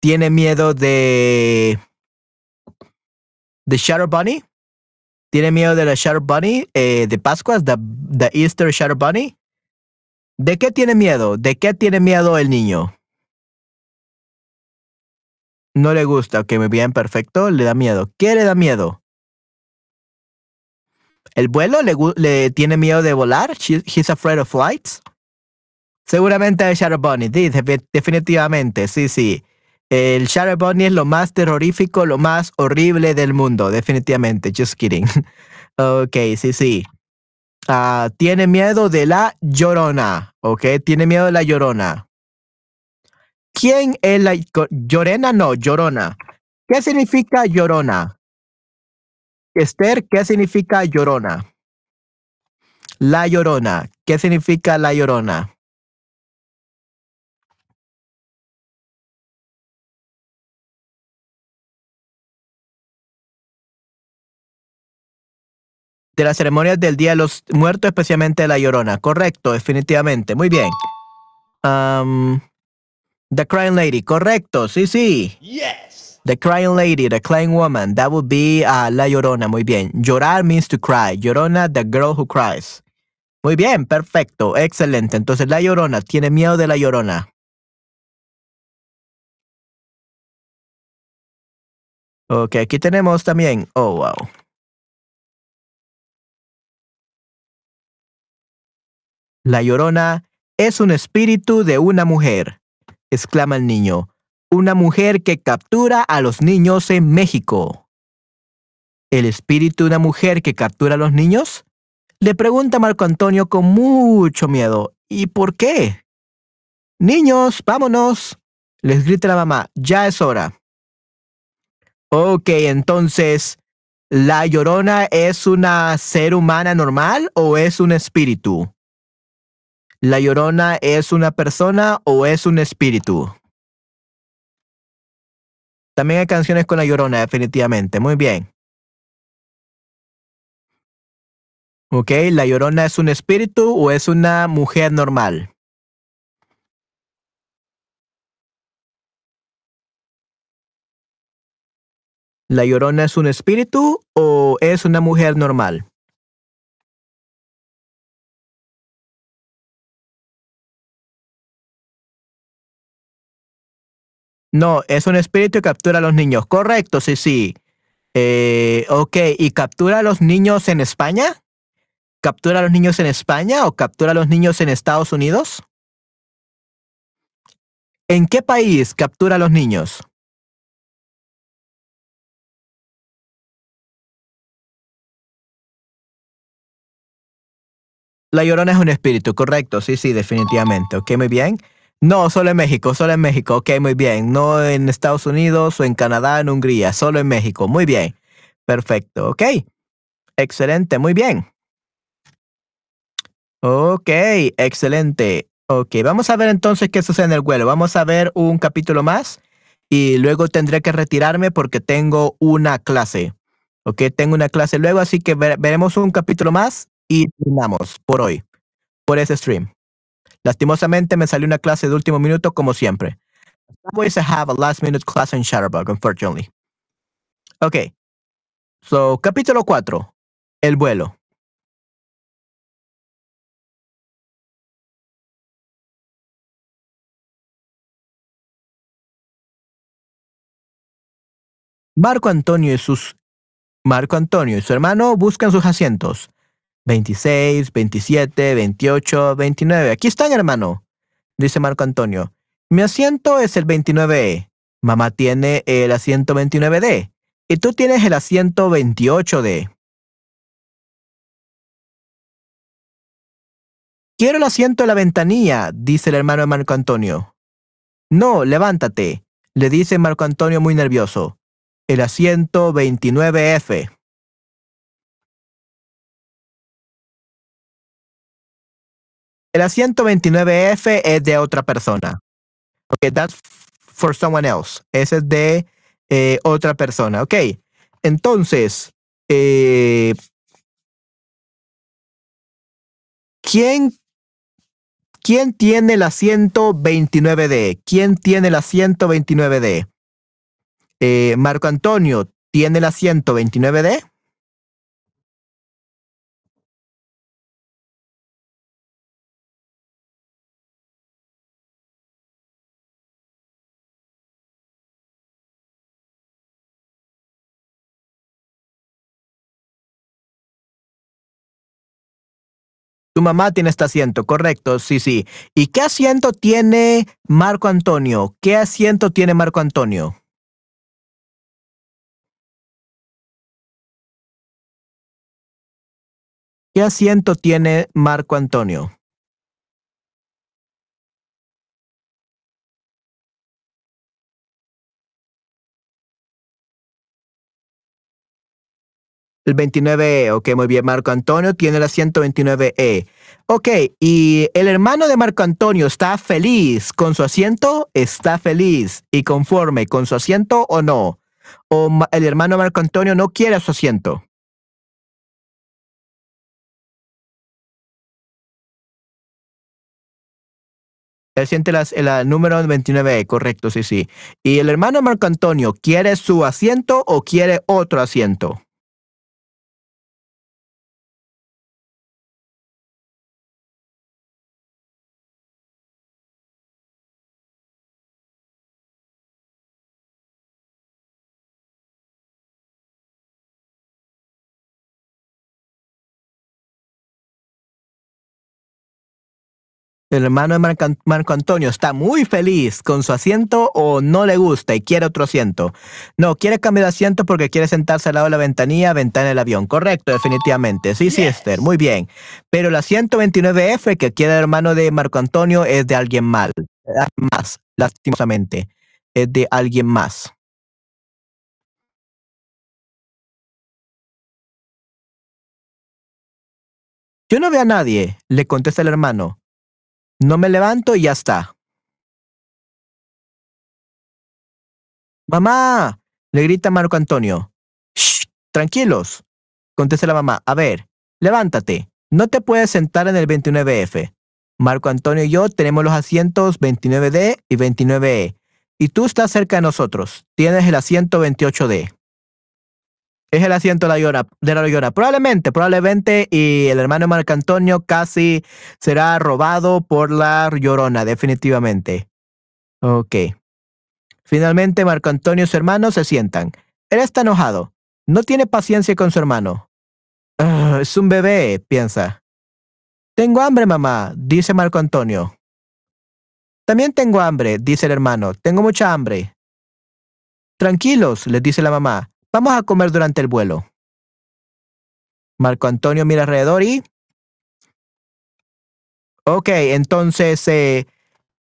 ¿Tiene miedo de... de Shadow Bunny? ¿Tiene miedo de la Shadow Bunny eh, de Pascuas? ¿The, the Easter Shadow Bunny? ¿De qué tiene miedo? ¿De qué tiene miedo el niño? No le gusta, ok, muy bien, perfecto. Le da miedo. ¿Qué le da miedo? ¿El vuelo le, le tiene miedo de volar? He's afraid of flights. Seguramente el Shadow Bunny, definitivamente, sí, sí. El Shadow Bunny es lo más terrorífico, lo más horrible del mundo, definitivamente. Just kidding. ok, sí, sí. Ah, tiene miedo de la llorona, ok, tiene miedo de la llorona. ¿Quién es la llorena? No, llorona. ¿Qué significa llorona? Esther, ¿qué significa llorona? La llorona. ¿Qué significa la llorona? De las ceremonias del Día de los Muertos, especialmente la llorona. Correcto, definitivamente. Muy bien. The Crying Lady. Correcto, sí, sí. The crying lady, the crying woman, that would be uh, la llorona. Muy bien. Llorar means to cry. Llorona, the girl who cries. Muy bien, perfecto, excelente. Entonces la llorona tiene miedo de la llorona. Ok, aquí tenemos también. Oh, wow. La llorona es un espíritu de una mujer, exclama el niño. Una mujer que captura a los niños en México. ¿El espíritu de una mujer que captura a los niños? Le pregunta Marco Antonio con mucho miedo. ¿Y por qué? Niños, vámonos. Les grita la mamá, ya es hora. Ok, entonces, ¿la llorona es una ser humana normal o es un espíritu? ¿La llorona es una persona o es un espíritu? También hay canciones con la llorona, definitivamente. Muy bien. Ok, ¿la llorona es un espíritu o es una mujer normal? ¿La llorona es un espíritu o es una mujer normal? No, es un espíritu que captura a los niños. Correcto, sí, sí. Eh, ok, ¿y captura a los niños en España? ¿Captura a los niños en España o captura a los niños en Estados Unidos? ¿En qué país captura a los niños? La Llorona es un espíritu, correcto. Sí, sí, definitivamente. Ok, muy bien. No, solo en México, solo en México. Ok, muy bien. No en Estados Unidos o en Canadá, en Hungría, solo en México. Muy bien. Perfecto, ok. Excelente, muy bien. Ok, excelente. Ok, vamos a ver entonces qué sucede en el vuelo. Vamos a ver un capítulo más y luego tendré que retirarme porque tengo una clase. Ok, tengo una clase luego, así que ver- veremos un capítulo más y terminamos por hoy, por ese stream. Lastimosamente me salió una clase de último minuto como siempre. Always I have a last minute class in Shutterbug, unfortunately. Ok, so capítulo 4, el vuelo. Marco Antonio y sus Marco Antonio y su hermano buscan sus asientos. 26, 27, 28, 29. Aquí están, hermano, dice Marco Antonio. Mi asiento es el 29E. Mamá tiene el asiento 29D. Y tú tienes el asiento 28D. Quiero el asiento de la ventanilla, dice el hermano de Marco Antonio. No, levántate, le dice Marco Antonio muy nervioso. El asiento 29F. El asiento 29F es de otra persona. Ok, that's for someone else. Ese es de eh, otra persona. Ok, entonces, eh, ¿quién, ¿quién tiene el asiento 29D? ¿Quién tiene el asiento 29D? Eh, Marco Antonio, ¿tiene el asiento 29D? Tu mamá tiene este asiento, correcto, sí, sí. ¿Y qué asiento tiene Marco Antonio? ¿Qué asiento tiene Marco Antonio? ¿Qué asiento tiene Marco Antonio? El 29E, ok, muy bien. Marco Antonio tiene el asiento 29E. Ok, ¿y el hermano de Marco Antonio está feliz con su asiento? ¿Está feliz y conforme con su asiento o no? ¿O el hermano Marco Antonio no quiere su asiento? Él siente las- el, ah, número 29E, correcto, sí, sí. ¿Y el hermano Marco Antonio quiere su asiento o quiere otro asiento? El hermano de Marco, An- Marco Antonio está muy feliz con su asiento o no le gusta y quiere otro asiento. No, quiere cambiar de asiento porque quiere sentarse al lado de la ventanilla, ventana del avión. Correcto, definitivamente. Sí, sí, Esther, muy bien. Pero el asiento 29F que quiere el hermano de Marco Antonio es de alguien mal, alguien más, lastimosamente. Es de alguien más. Yo no veo a nadie, le contesta el hermano. No me levanto y ya está. Mamá, le grita Marco Antonio. Shh, tranquilos, contesta la mamá. A ver, levántate. No te puedes sentar en el 29F. Marco Antonio y yo tenemos los asientos 29D y 29E. Y tú estás cerca de nosotros. Tienes el asiento 28D. Es el asiento de la llora. Probablemente, probablemente, y el hermano Marco Antonio casi será robado por la llorona, definitivamente. Ok. Finalmente, Marco Antonio y su hermano se sientan. Él está enojado. No tiene paciencia con su hermano. "Ah, es un bebé, piensa. Tengo hambre, mamá, dice Marco Antonio. También tengo hambre, dice el hermano. Tengo mucha hambre. Tranquilos, les dice la mamá. Vamos a comer durante el vuelo. Marco Antonio mira alrededor y... Ok, entonces eh,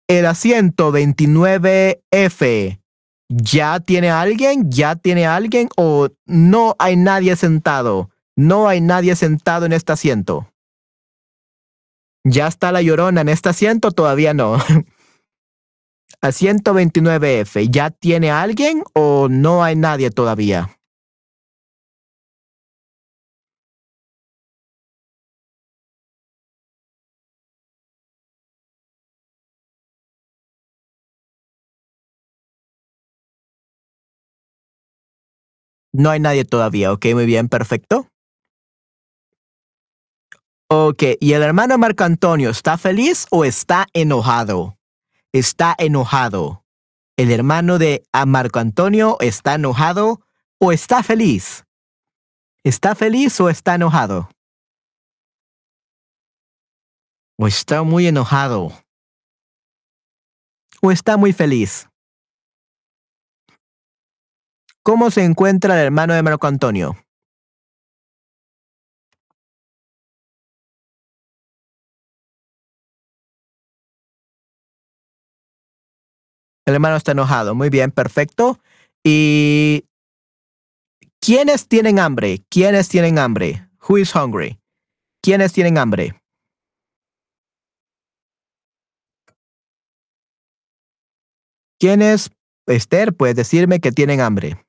el asiento 29F ya tiene alguien, ya tiene alguien o no hay nadie sentado. No hay nadie sentado en este asiento. ¿Ya está la llorona en este asiento? Todavía no. Asiento 29F, ¿ya tiene alguien o no hay nadie todavía? No hay nadie todavía, ok, muy bien, perfecto. Ok, ¿y el hermano Marco Antonio está feliz o está enojado? Está enojado. ¿El hermano de a Marco Antonio está enojado o está feliz? ¿Está feliz o está enojado? ¿O está muy enojado? ¿O está muy feliz? ¿Cómo se encuentra el hermano de Marco Antonio? El hermano está enojado. Muy bien, perfecto. ¿Y quiénes tienen hambre? ¿Quiénes tienen hambre? Who is hungry? ¿Quiénes tienen hambre? ¿Quiénes, Esther, puedes decirme que tienen hambre?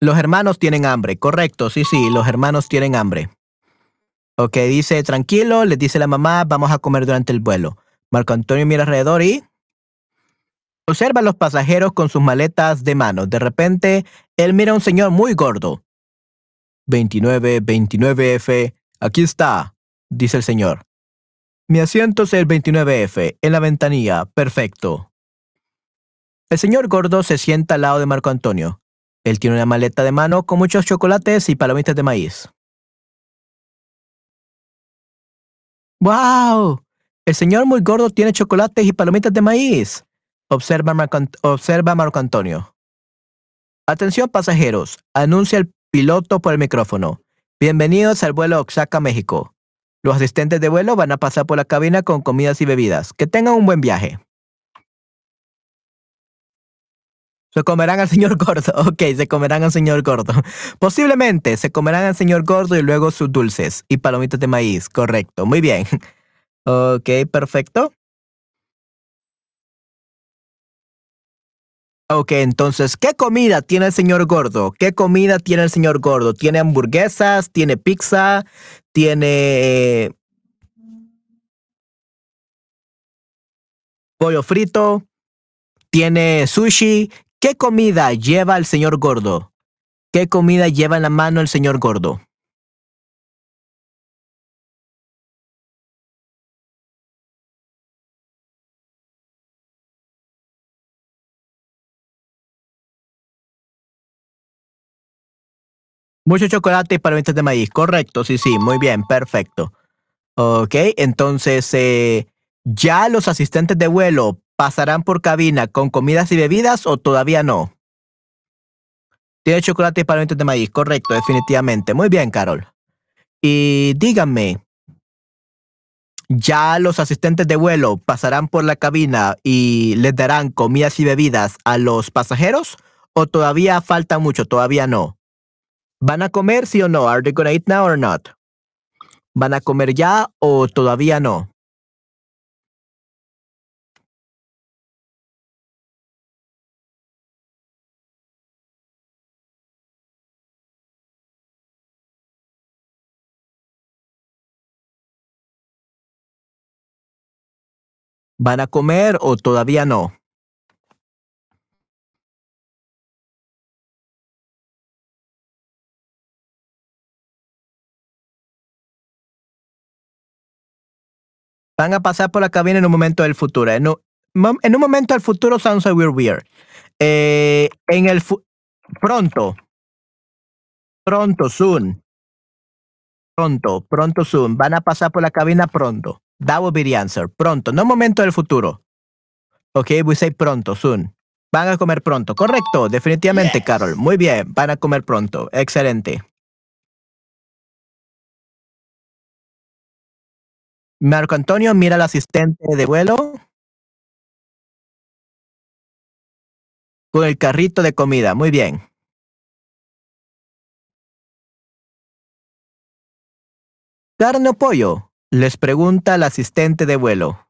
Los hermanos tienen hambre, correcto, sí, sí, los hermanos tienen hambre. Ok, dice, tranquilo, les dice la mamá, vamos a comer durante el vuelo. Marco Antonio mira alrededor y observa a los pasajeros con sus maletas de mano. De repente, él mira a un señor muy gordo. 29, 29F, aquí está, dice el señor. Mi asiento es el 29F, en la ventanilla, perfecto. El señor gordo se sienta al lado de Marco Antonio. Él tiene una maleta de mano con muchos chocolates y palomitas de maíz. ¡Wow! El señor muy gordo tiene chocolates y palomitas de maíz. Observa Marco, observa Marco Antonio. Atención pasajeros, anuncia el piloto por el micrófono. Bienvenidos al vuelo Oaxaca, México. Los asistentes de vuelo van a pasar por la cabina con comidas y bebidas. Que tengan un buen viaje. Se comerán al señor gordo. Ok, se comerán al señor gordo. Posiblemente se comerán al señor gordo y luego sus dulces y palomitas de maíz. Correcto. Muy bien. Ok, perfecto. Ok, entonces, ¿qué comida tiene el señor gordo? ¿Qué comida tiene el señor gordo? ¿Tiene hamburguesas? ¿Tiene pizza? ¿Tiene eh, pollo frito? ¿Tiene sushi? ¿Qué comida lleva el señor gordo? ¿Qué comida lleva en la mano el señor gordo? Mucho chocolate y palomitas de maíz. Correcto, sí, sí, muy bien, perfecto. Ok, entonces, eh, ¿ya los asistentes de vuelo pasarán por cabina con comidas y bebidas o todavía no? Tiene chocolate y palomitas de maíz, correcto, definitivamente. Muy bien, Carol. Y díganme, ¿ya los asistentes de vuelo pasarán por la cabina y les darán comidas y bebidas a los pasajeros o todavía falta mucho, todavía no? ¿Van a comer sí o no? Are they gonna eat now or not? ¿Van a comer ya o todavía no? ¿Van a comer o todavía no? Van a pasar por la cabina en un momento del futuro. En un, en un momento del futuro sounds like we're weird. Eh, en el pronto. Pronto, soon. Pronto, pronto, soon. Van a pasar por la cabina pronto. That will be the answer. Pronto, no momento del futuro. Ok, we say pronto, soon. Van a comer pronto. Correcto, definitivamente, Carol. Muy bien, van a comer pronto. Excelente. Marco Antonio mira al asistente de vuelo con el carrito de comida. Muy bien. ¿Carne o pollo? Les pregunta el asistente de vuelo.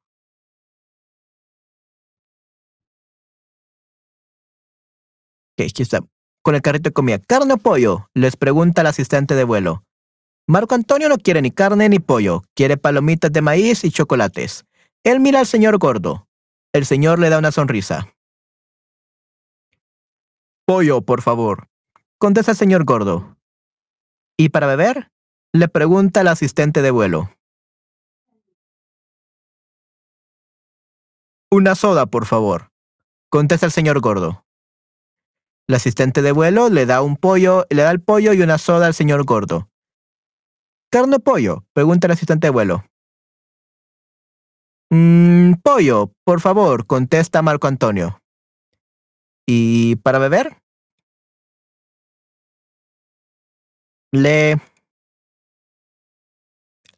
Con el carrito de comida. ¿Carne o pollo? Les pregunta el asistente de vuelo. Marco Antonio no quiere ni carne ni pollo, quiere palomitas de maíz y chocolates. Él mira al señor gordo. El señor le da una sonrisa. Pollo, por favor. Contesta el señor gordo. ¿Y para beber? Le pregunta el asistente de vuelo. Una soda, por favor. Contesta el señor gordo. El asistente de vuelo le da un pollo, le da el pollo y una soda al señor gordo. ¿Carne o pollo? Pregunta el asistente de vuelo. Mm, pollo, por favor, contesta Marco Antonio. ¿Y para beber? Le,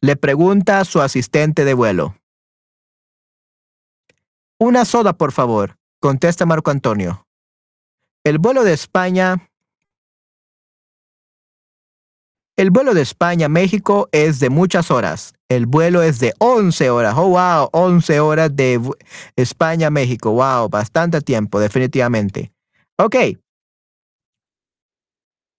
le pregunta a su asistente de vuelo. Una soda, por favor, contesta Marco Antonio. El vuelo de España El vuelo de España a México es de muchas horas. El vuelo es de 11 horas. Oh, wow, 11 horas de España a México. Wow, bastante tiempo, definitivamente. Ok.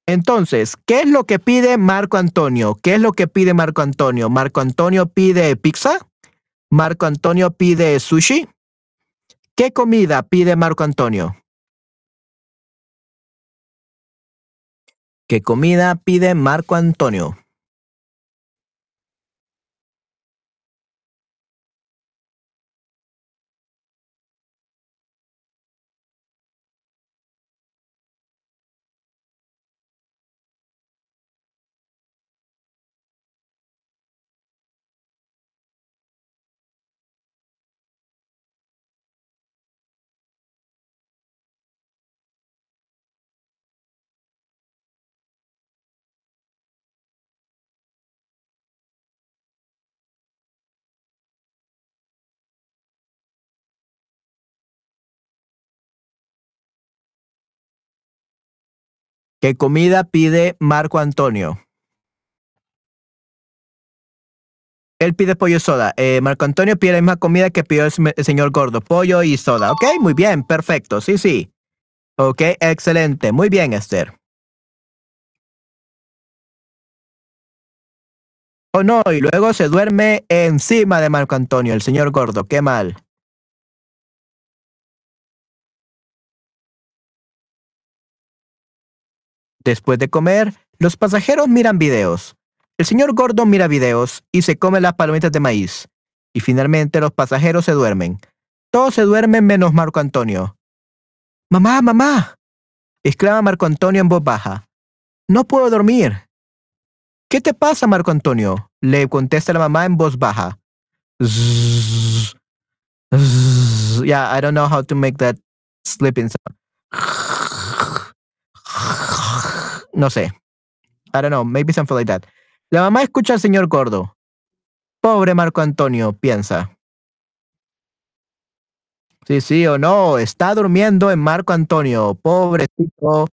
Entonces, ¿qué es lo que pide Marco Antonio? ¿Qué es lo que pide Marco Antonio? Marco Antonio pide pizza. Marco Antonio pide sushi. ¿Qué comida pide Marco Antonio? ¿Qué comida pide Marco Antonio? ¿Qué comida pide Marco Antonio? Él pide pollo y soda. Eh, Marco Antonio pide la misma comida que pidió el, el señor Gordo. Pollo y soda. Ok, muy bien, perfecto. Sí, sí. Ok, excelente. Muy bien, Esther. Oh, no, y luego se duerme encima de Marco Antonio, el señor Gordo. Qué mal. Después de comer, los pasajeros miran videos. El señor Gordo mira videos y se come las palomitas de maíz. Y finalmente los pasajeros se duermen. Todos se duermen menos Marco Antonio. Mamá, mamá, exclama Marco Antonio en voz baja. No puedo dormir. ¿Qué te pasa, Marco Antonio? Le contesta la mamá en voz baja. Zzz, zzz. Yeah, I don't know how to make that sleeping sound. No sé. I don't know, maybe something like that. La mamá escucha al señor gordo. Pobre Marco Antonio, piensa. Sí, sí o no, está durmiendo en Marco Antonio. Pobrecito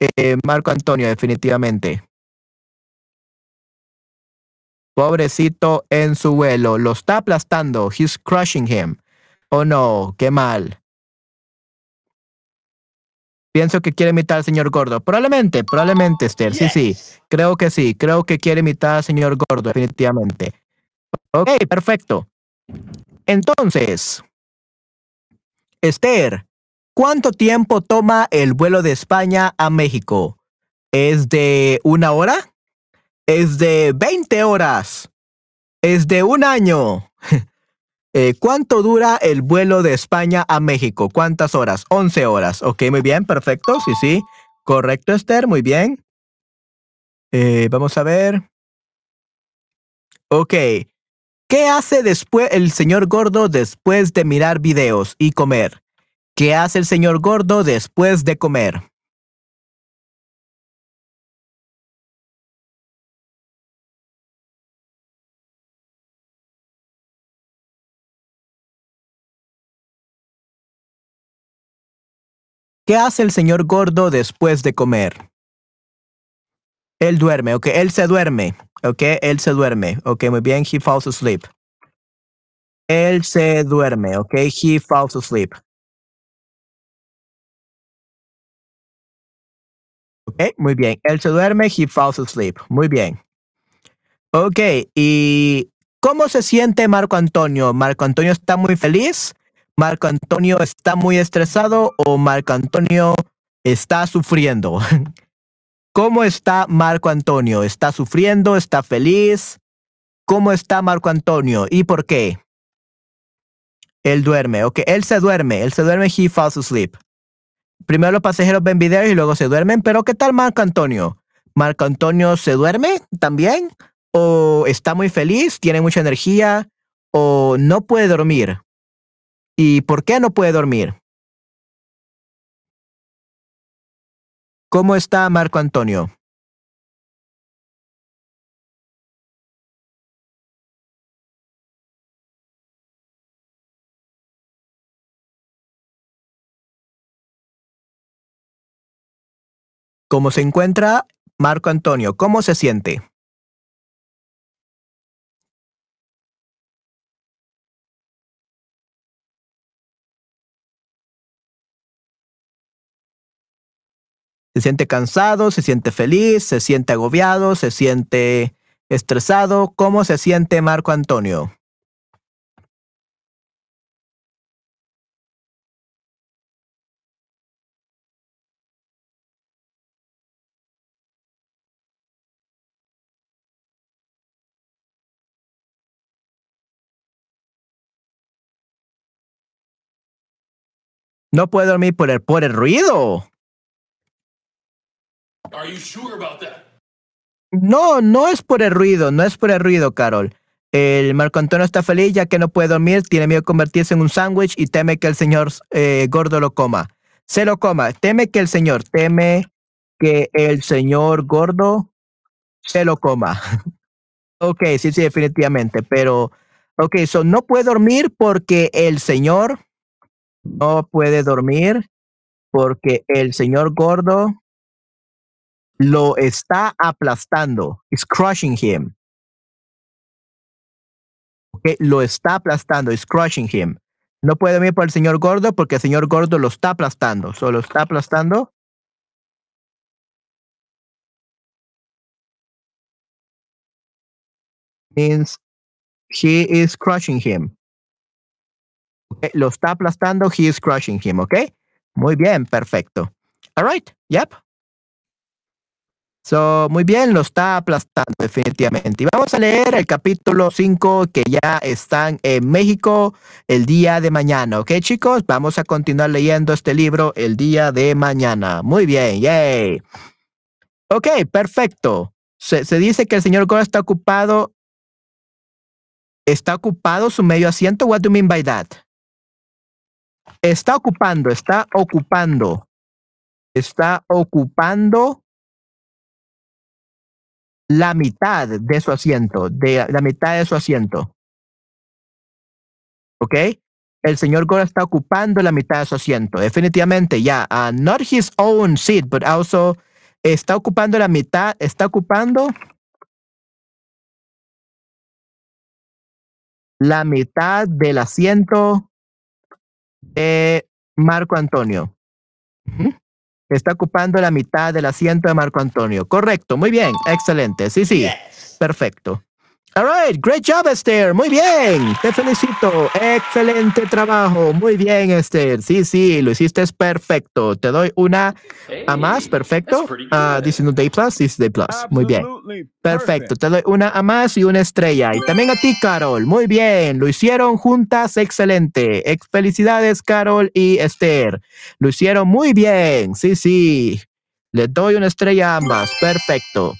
eh, Marco Antonio, definitivamente. Pobrecito en su vuelo. Lo está aplastando. He's crushing him. Oh no, qué mal. Pienso que quiere imitar al señor gordo. Probablemente, probablemente, Esther. Sí, sí. Creo que sí. Creo que quiere imitar al señor gordo, definitivamente. Ok, perfecto. Entonces, Esther, ¿cuánto tiempo toma el vuelo de España a México? ¿Es de una hora? ¿Es de 20 horas? ¿Es de un año? Eh, ¿Cuánto dura el vuelo de España a México? ¿Cuántas horas? 11 horas. Ok, muy bien, perfecto. Sí, sí. Correcto, Esther, muy bien. Eh, vamos a ver. Ok. ¿Qué hace después el señor gordo después de mirar videos y comer? ¿Qué hace el señor gordo después de comer? ¿Qué hace el señor gordo después de comer? Él duerme, ok, él se duerme, ok, él se duerme, ok, muy bien, he falls asleep. Él se duerme, ok, he falls asleep. Ok, muy bien, él se duerme, he falls asleep, muy bien. Ok, ¿y cómo se siente Marco Antonio? ¿Marco Antonio está muy feliz? ¿Marco Antonio está muy estresado o Marco Antonio está sufriendo? ¿Cómo está Marco Antonio? ¿Está sufriendo? ¿Está feliz? ¿Cómo está Marco Antonio? ¿Y por qué? Él duerme, ok, él se duerme, él se duerme, he falls asleep. Primero los pasajeros ven videos y luego se duermen, pero ¿qué tal Marco Antonio? ¿Marco Antonio se duerme también? o está muy feliz, tiene mucha energía, o no puede dormir. ¿Y por qué no puede dormir? ¿Cómo está Marco Antonio? ¿Cómo se encuentra Marco Antonio? ¿Cómo se siente? Se siente cansado, se siente feliz, se siente agobiado, se siente estresado. ¿Cómo se siente Marco Antonio? No puede dormir por el, por el ruido. Are about that? No, no es por el ruido, no es por el ruido, Carol. El Marco Antonio está feliz ya que no puede dormir, tiene miedo de convertirse en un sándwich y teme que el señor eh, gordo lo coma. Se lo coma, teme que el señor, teme que el señor gordo se lo coma. ok, sí, sí, definitivamente, pero, ok, so no puede dormir porque el señor no puede dormir porque el señor gordo lo está aplastando. Is crushing him. Okay, lo está aplastando. Is crushing him. No puede dormir por el señor gordo porque el señor gordo lo está aplastando. Solo está aplastando. Means he is crushing him. Okay, lo está aplastando. He is crushing him. Okay. Muy bien. Perfecto. All right. Yep. So, muy bien, lo está aplastando definitivamente. Y vamos a leer el capítulo 5 que ya están en México el día de mañana. ¿Ok, chicos? Vamos a continuar leyendo este libro el día de mañana. Muy bien, yay. Ok, perfecto. Se, dice que el señor Gore está ocupado. ¿Está ocupado su medio asiento? What do you mean by that? Está ocupando, está ocupando. Está ocupando la mitad de su asiento, de la mitad de su asiento. ¿Ok? El señor Gore está ocupando la mitad de su asiento. Definitivamente, ya. Uh, not his own seat, but also está ocupando la mitad, está ocupando la mitad del asiento de Marco Antonio. Está ocupando la mitad del asiento de Marco Antonio. Correcto, muy bien, excelente. Sí, sí, yes. perfecto. All right, great job, Esther. Muy bien, te felicito. Excelente trabajo. Muy bien, Esther. Sí, sí, lo hiciste es perfecto. Te doy una hey, a más, perfecto. Uh, this is no day plus, this is day plus. Muy bien. Perfecto, te doy una a más y una estrella. Y también a ti, Carol. Muy bien, lo hicieron juntas, excelente. Ex felicidades, Carol y Esther. Lo hicieron muy bien. Sí, sí. Les doy una estrella a ambas. Perfecto.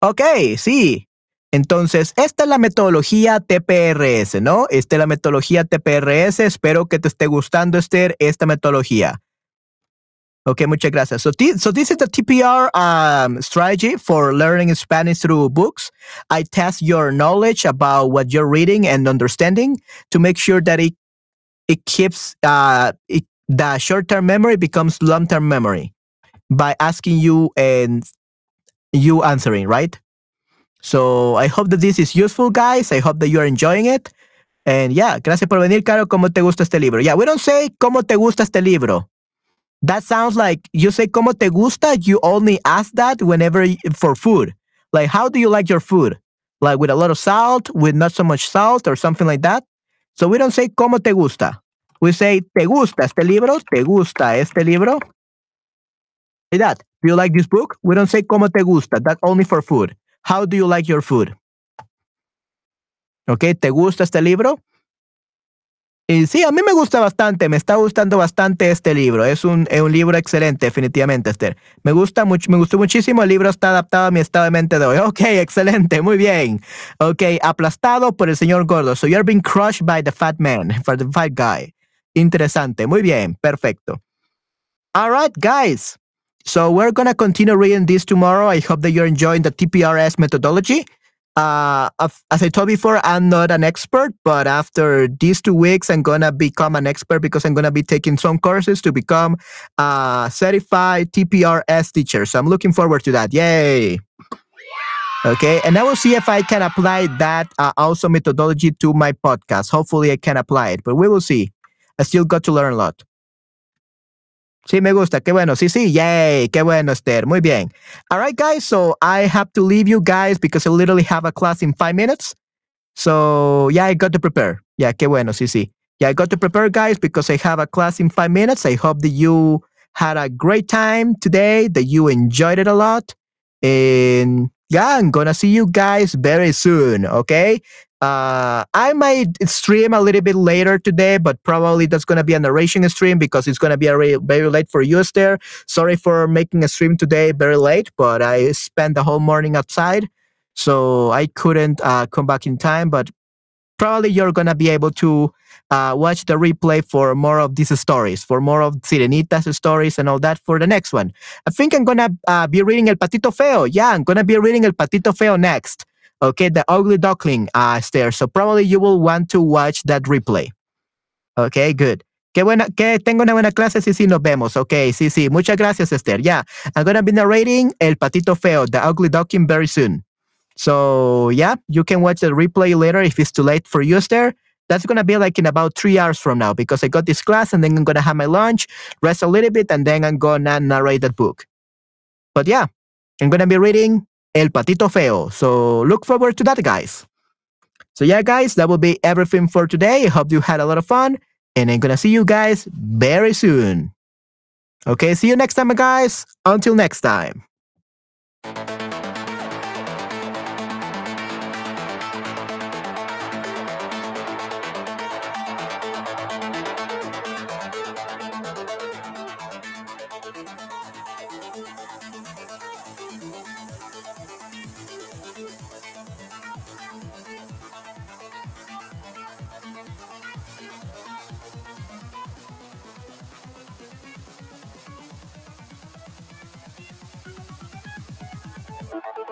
Ok, sí. Entonces, esta es la metodología TPRS, ¿no? Esta es la metodología TPRS. Espero que te esté gustando, Esther, esta metodología. Okay, muchas gracias. So, so this is the TPR um, strategy for learning Spanish through books. I test your knowledge about what you're reading and understanding to make sure that it it keeps uh, it, the short-term memory becomes long-term memory by asking you and you answering, right? So I hope that this is useful, guys. I hope that you're enjoying it. And yeah, gracias por venir, Caro. ¿Cómo te gusta este libro? Yeah, we don't say cómo te gusta este libro. That sounds like you say cómo te gusta. You only ask that whenever for food. Like, how do you like your food? Like with a lot of salt, with not so much salt, or something like that. So we don't say cómo te gusta. We say te gusta este libro. Te gusta este libro. Like that. Do you like this book? We don't say cómo te gusta. That's only for food. How do you like your food? Okay, ¿te gusta este libro? Sí, a mí me gusta bastante, me está gustando bastante este libro. Es un, es un libro excelente, definitivamente, Esther. Me gusta mucho, me gustó muchísimo. El libro está adaptado a mi estado de mente de hoy. Ok, excelente, muy bien. Ok, aplastado por el señor gordo. So you're being crushed by the fat man, for the fat guy. Interesante, muy bien, perfecto. All right, guys. So we're gonna continue reading this tomorrow. I hope that you're enjoying the TPRS methodology. Uh, as I told before, I'm not an expert, but after these two weeks, I'm gonna become an expert because I'm gonna be taking some courses to become a certified TPRS teacher. So I'm looking forward to that. Yay! Okay, and I will see if I can apply that uh, also methodology to my podcast. Hopefully, I can apply it, but we will see. I still got to learn a lot. Sí, me gusta. Qué bueno. Sí, sí. Yay. Qué bueno, Esther. Muy bien. All right, guys. So I have to leave you guys because I literally have a class in five minutes. So yeah, I got to prepare. Yeah, qué bueno. Sí, sí. Yeah, I got to prepare, guys, because I have a class in five minutes. I hope that you had a great time today, that you enjoyed it a lot. And yeah, I'm gonna see you guys very soon. Okay. Uh, I might stream a little bit later today, but probably that's going to be a narration stream because it's going to be very, very late for you, there. Sorry for making a stream today very late, but I spent the whole morning outside, so I couldn't uh, come back in time. But probably you're going to be able to uh, watch the replay for more of these stories, for more of Sirenita's stories and all that for the next one. I think I'm to uh, be reading El Patito Feo. Yeah, I'm to be reading El Patito Feo next. Okay, the ugly duckling uh, there. So probably you will want to watch that replay. Okay, good. Qué buena, que tengo una buena clase, sí, sí, nos vemos. Ok, sí, sí. Muchas gracias, Esther. Yeah, I'm gonna be narrating El Patito Feo, The Ugly Duckling very soon. So yeah, you can watch the replay later if it's too late for you, Esther. That's gonna be like in about three hours from now because I got this class and then I'm gonna have my lunch, rest a little bit, and then I'm gonna narrate that book. But yeah, I'm gonna be reading El Patito Feo. So look forward to that, guys. So yeah, guys, that will be everything for today. I hope you had a lot of fun, and I'm gonna see you guys very soon. Okay, see you next time, guys. Until next time.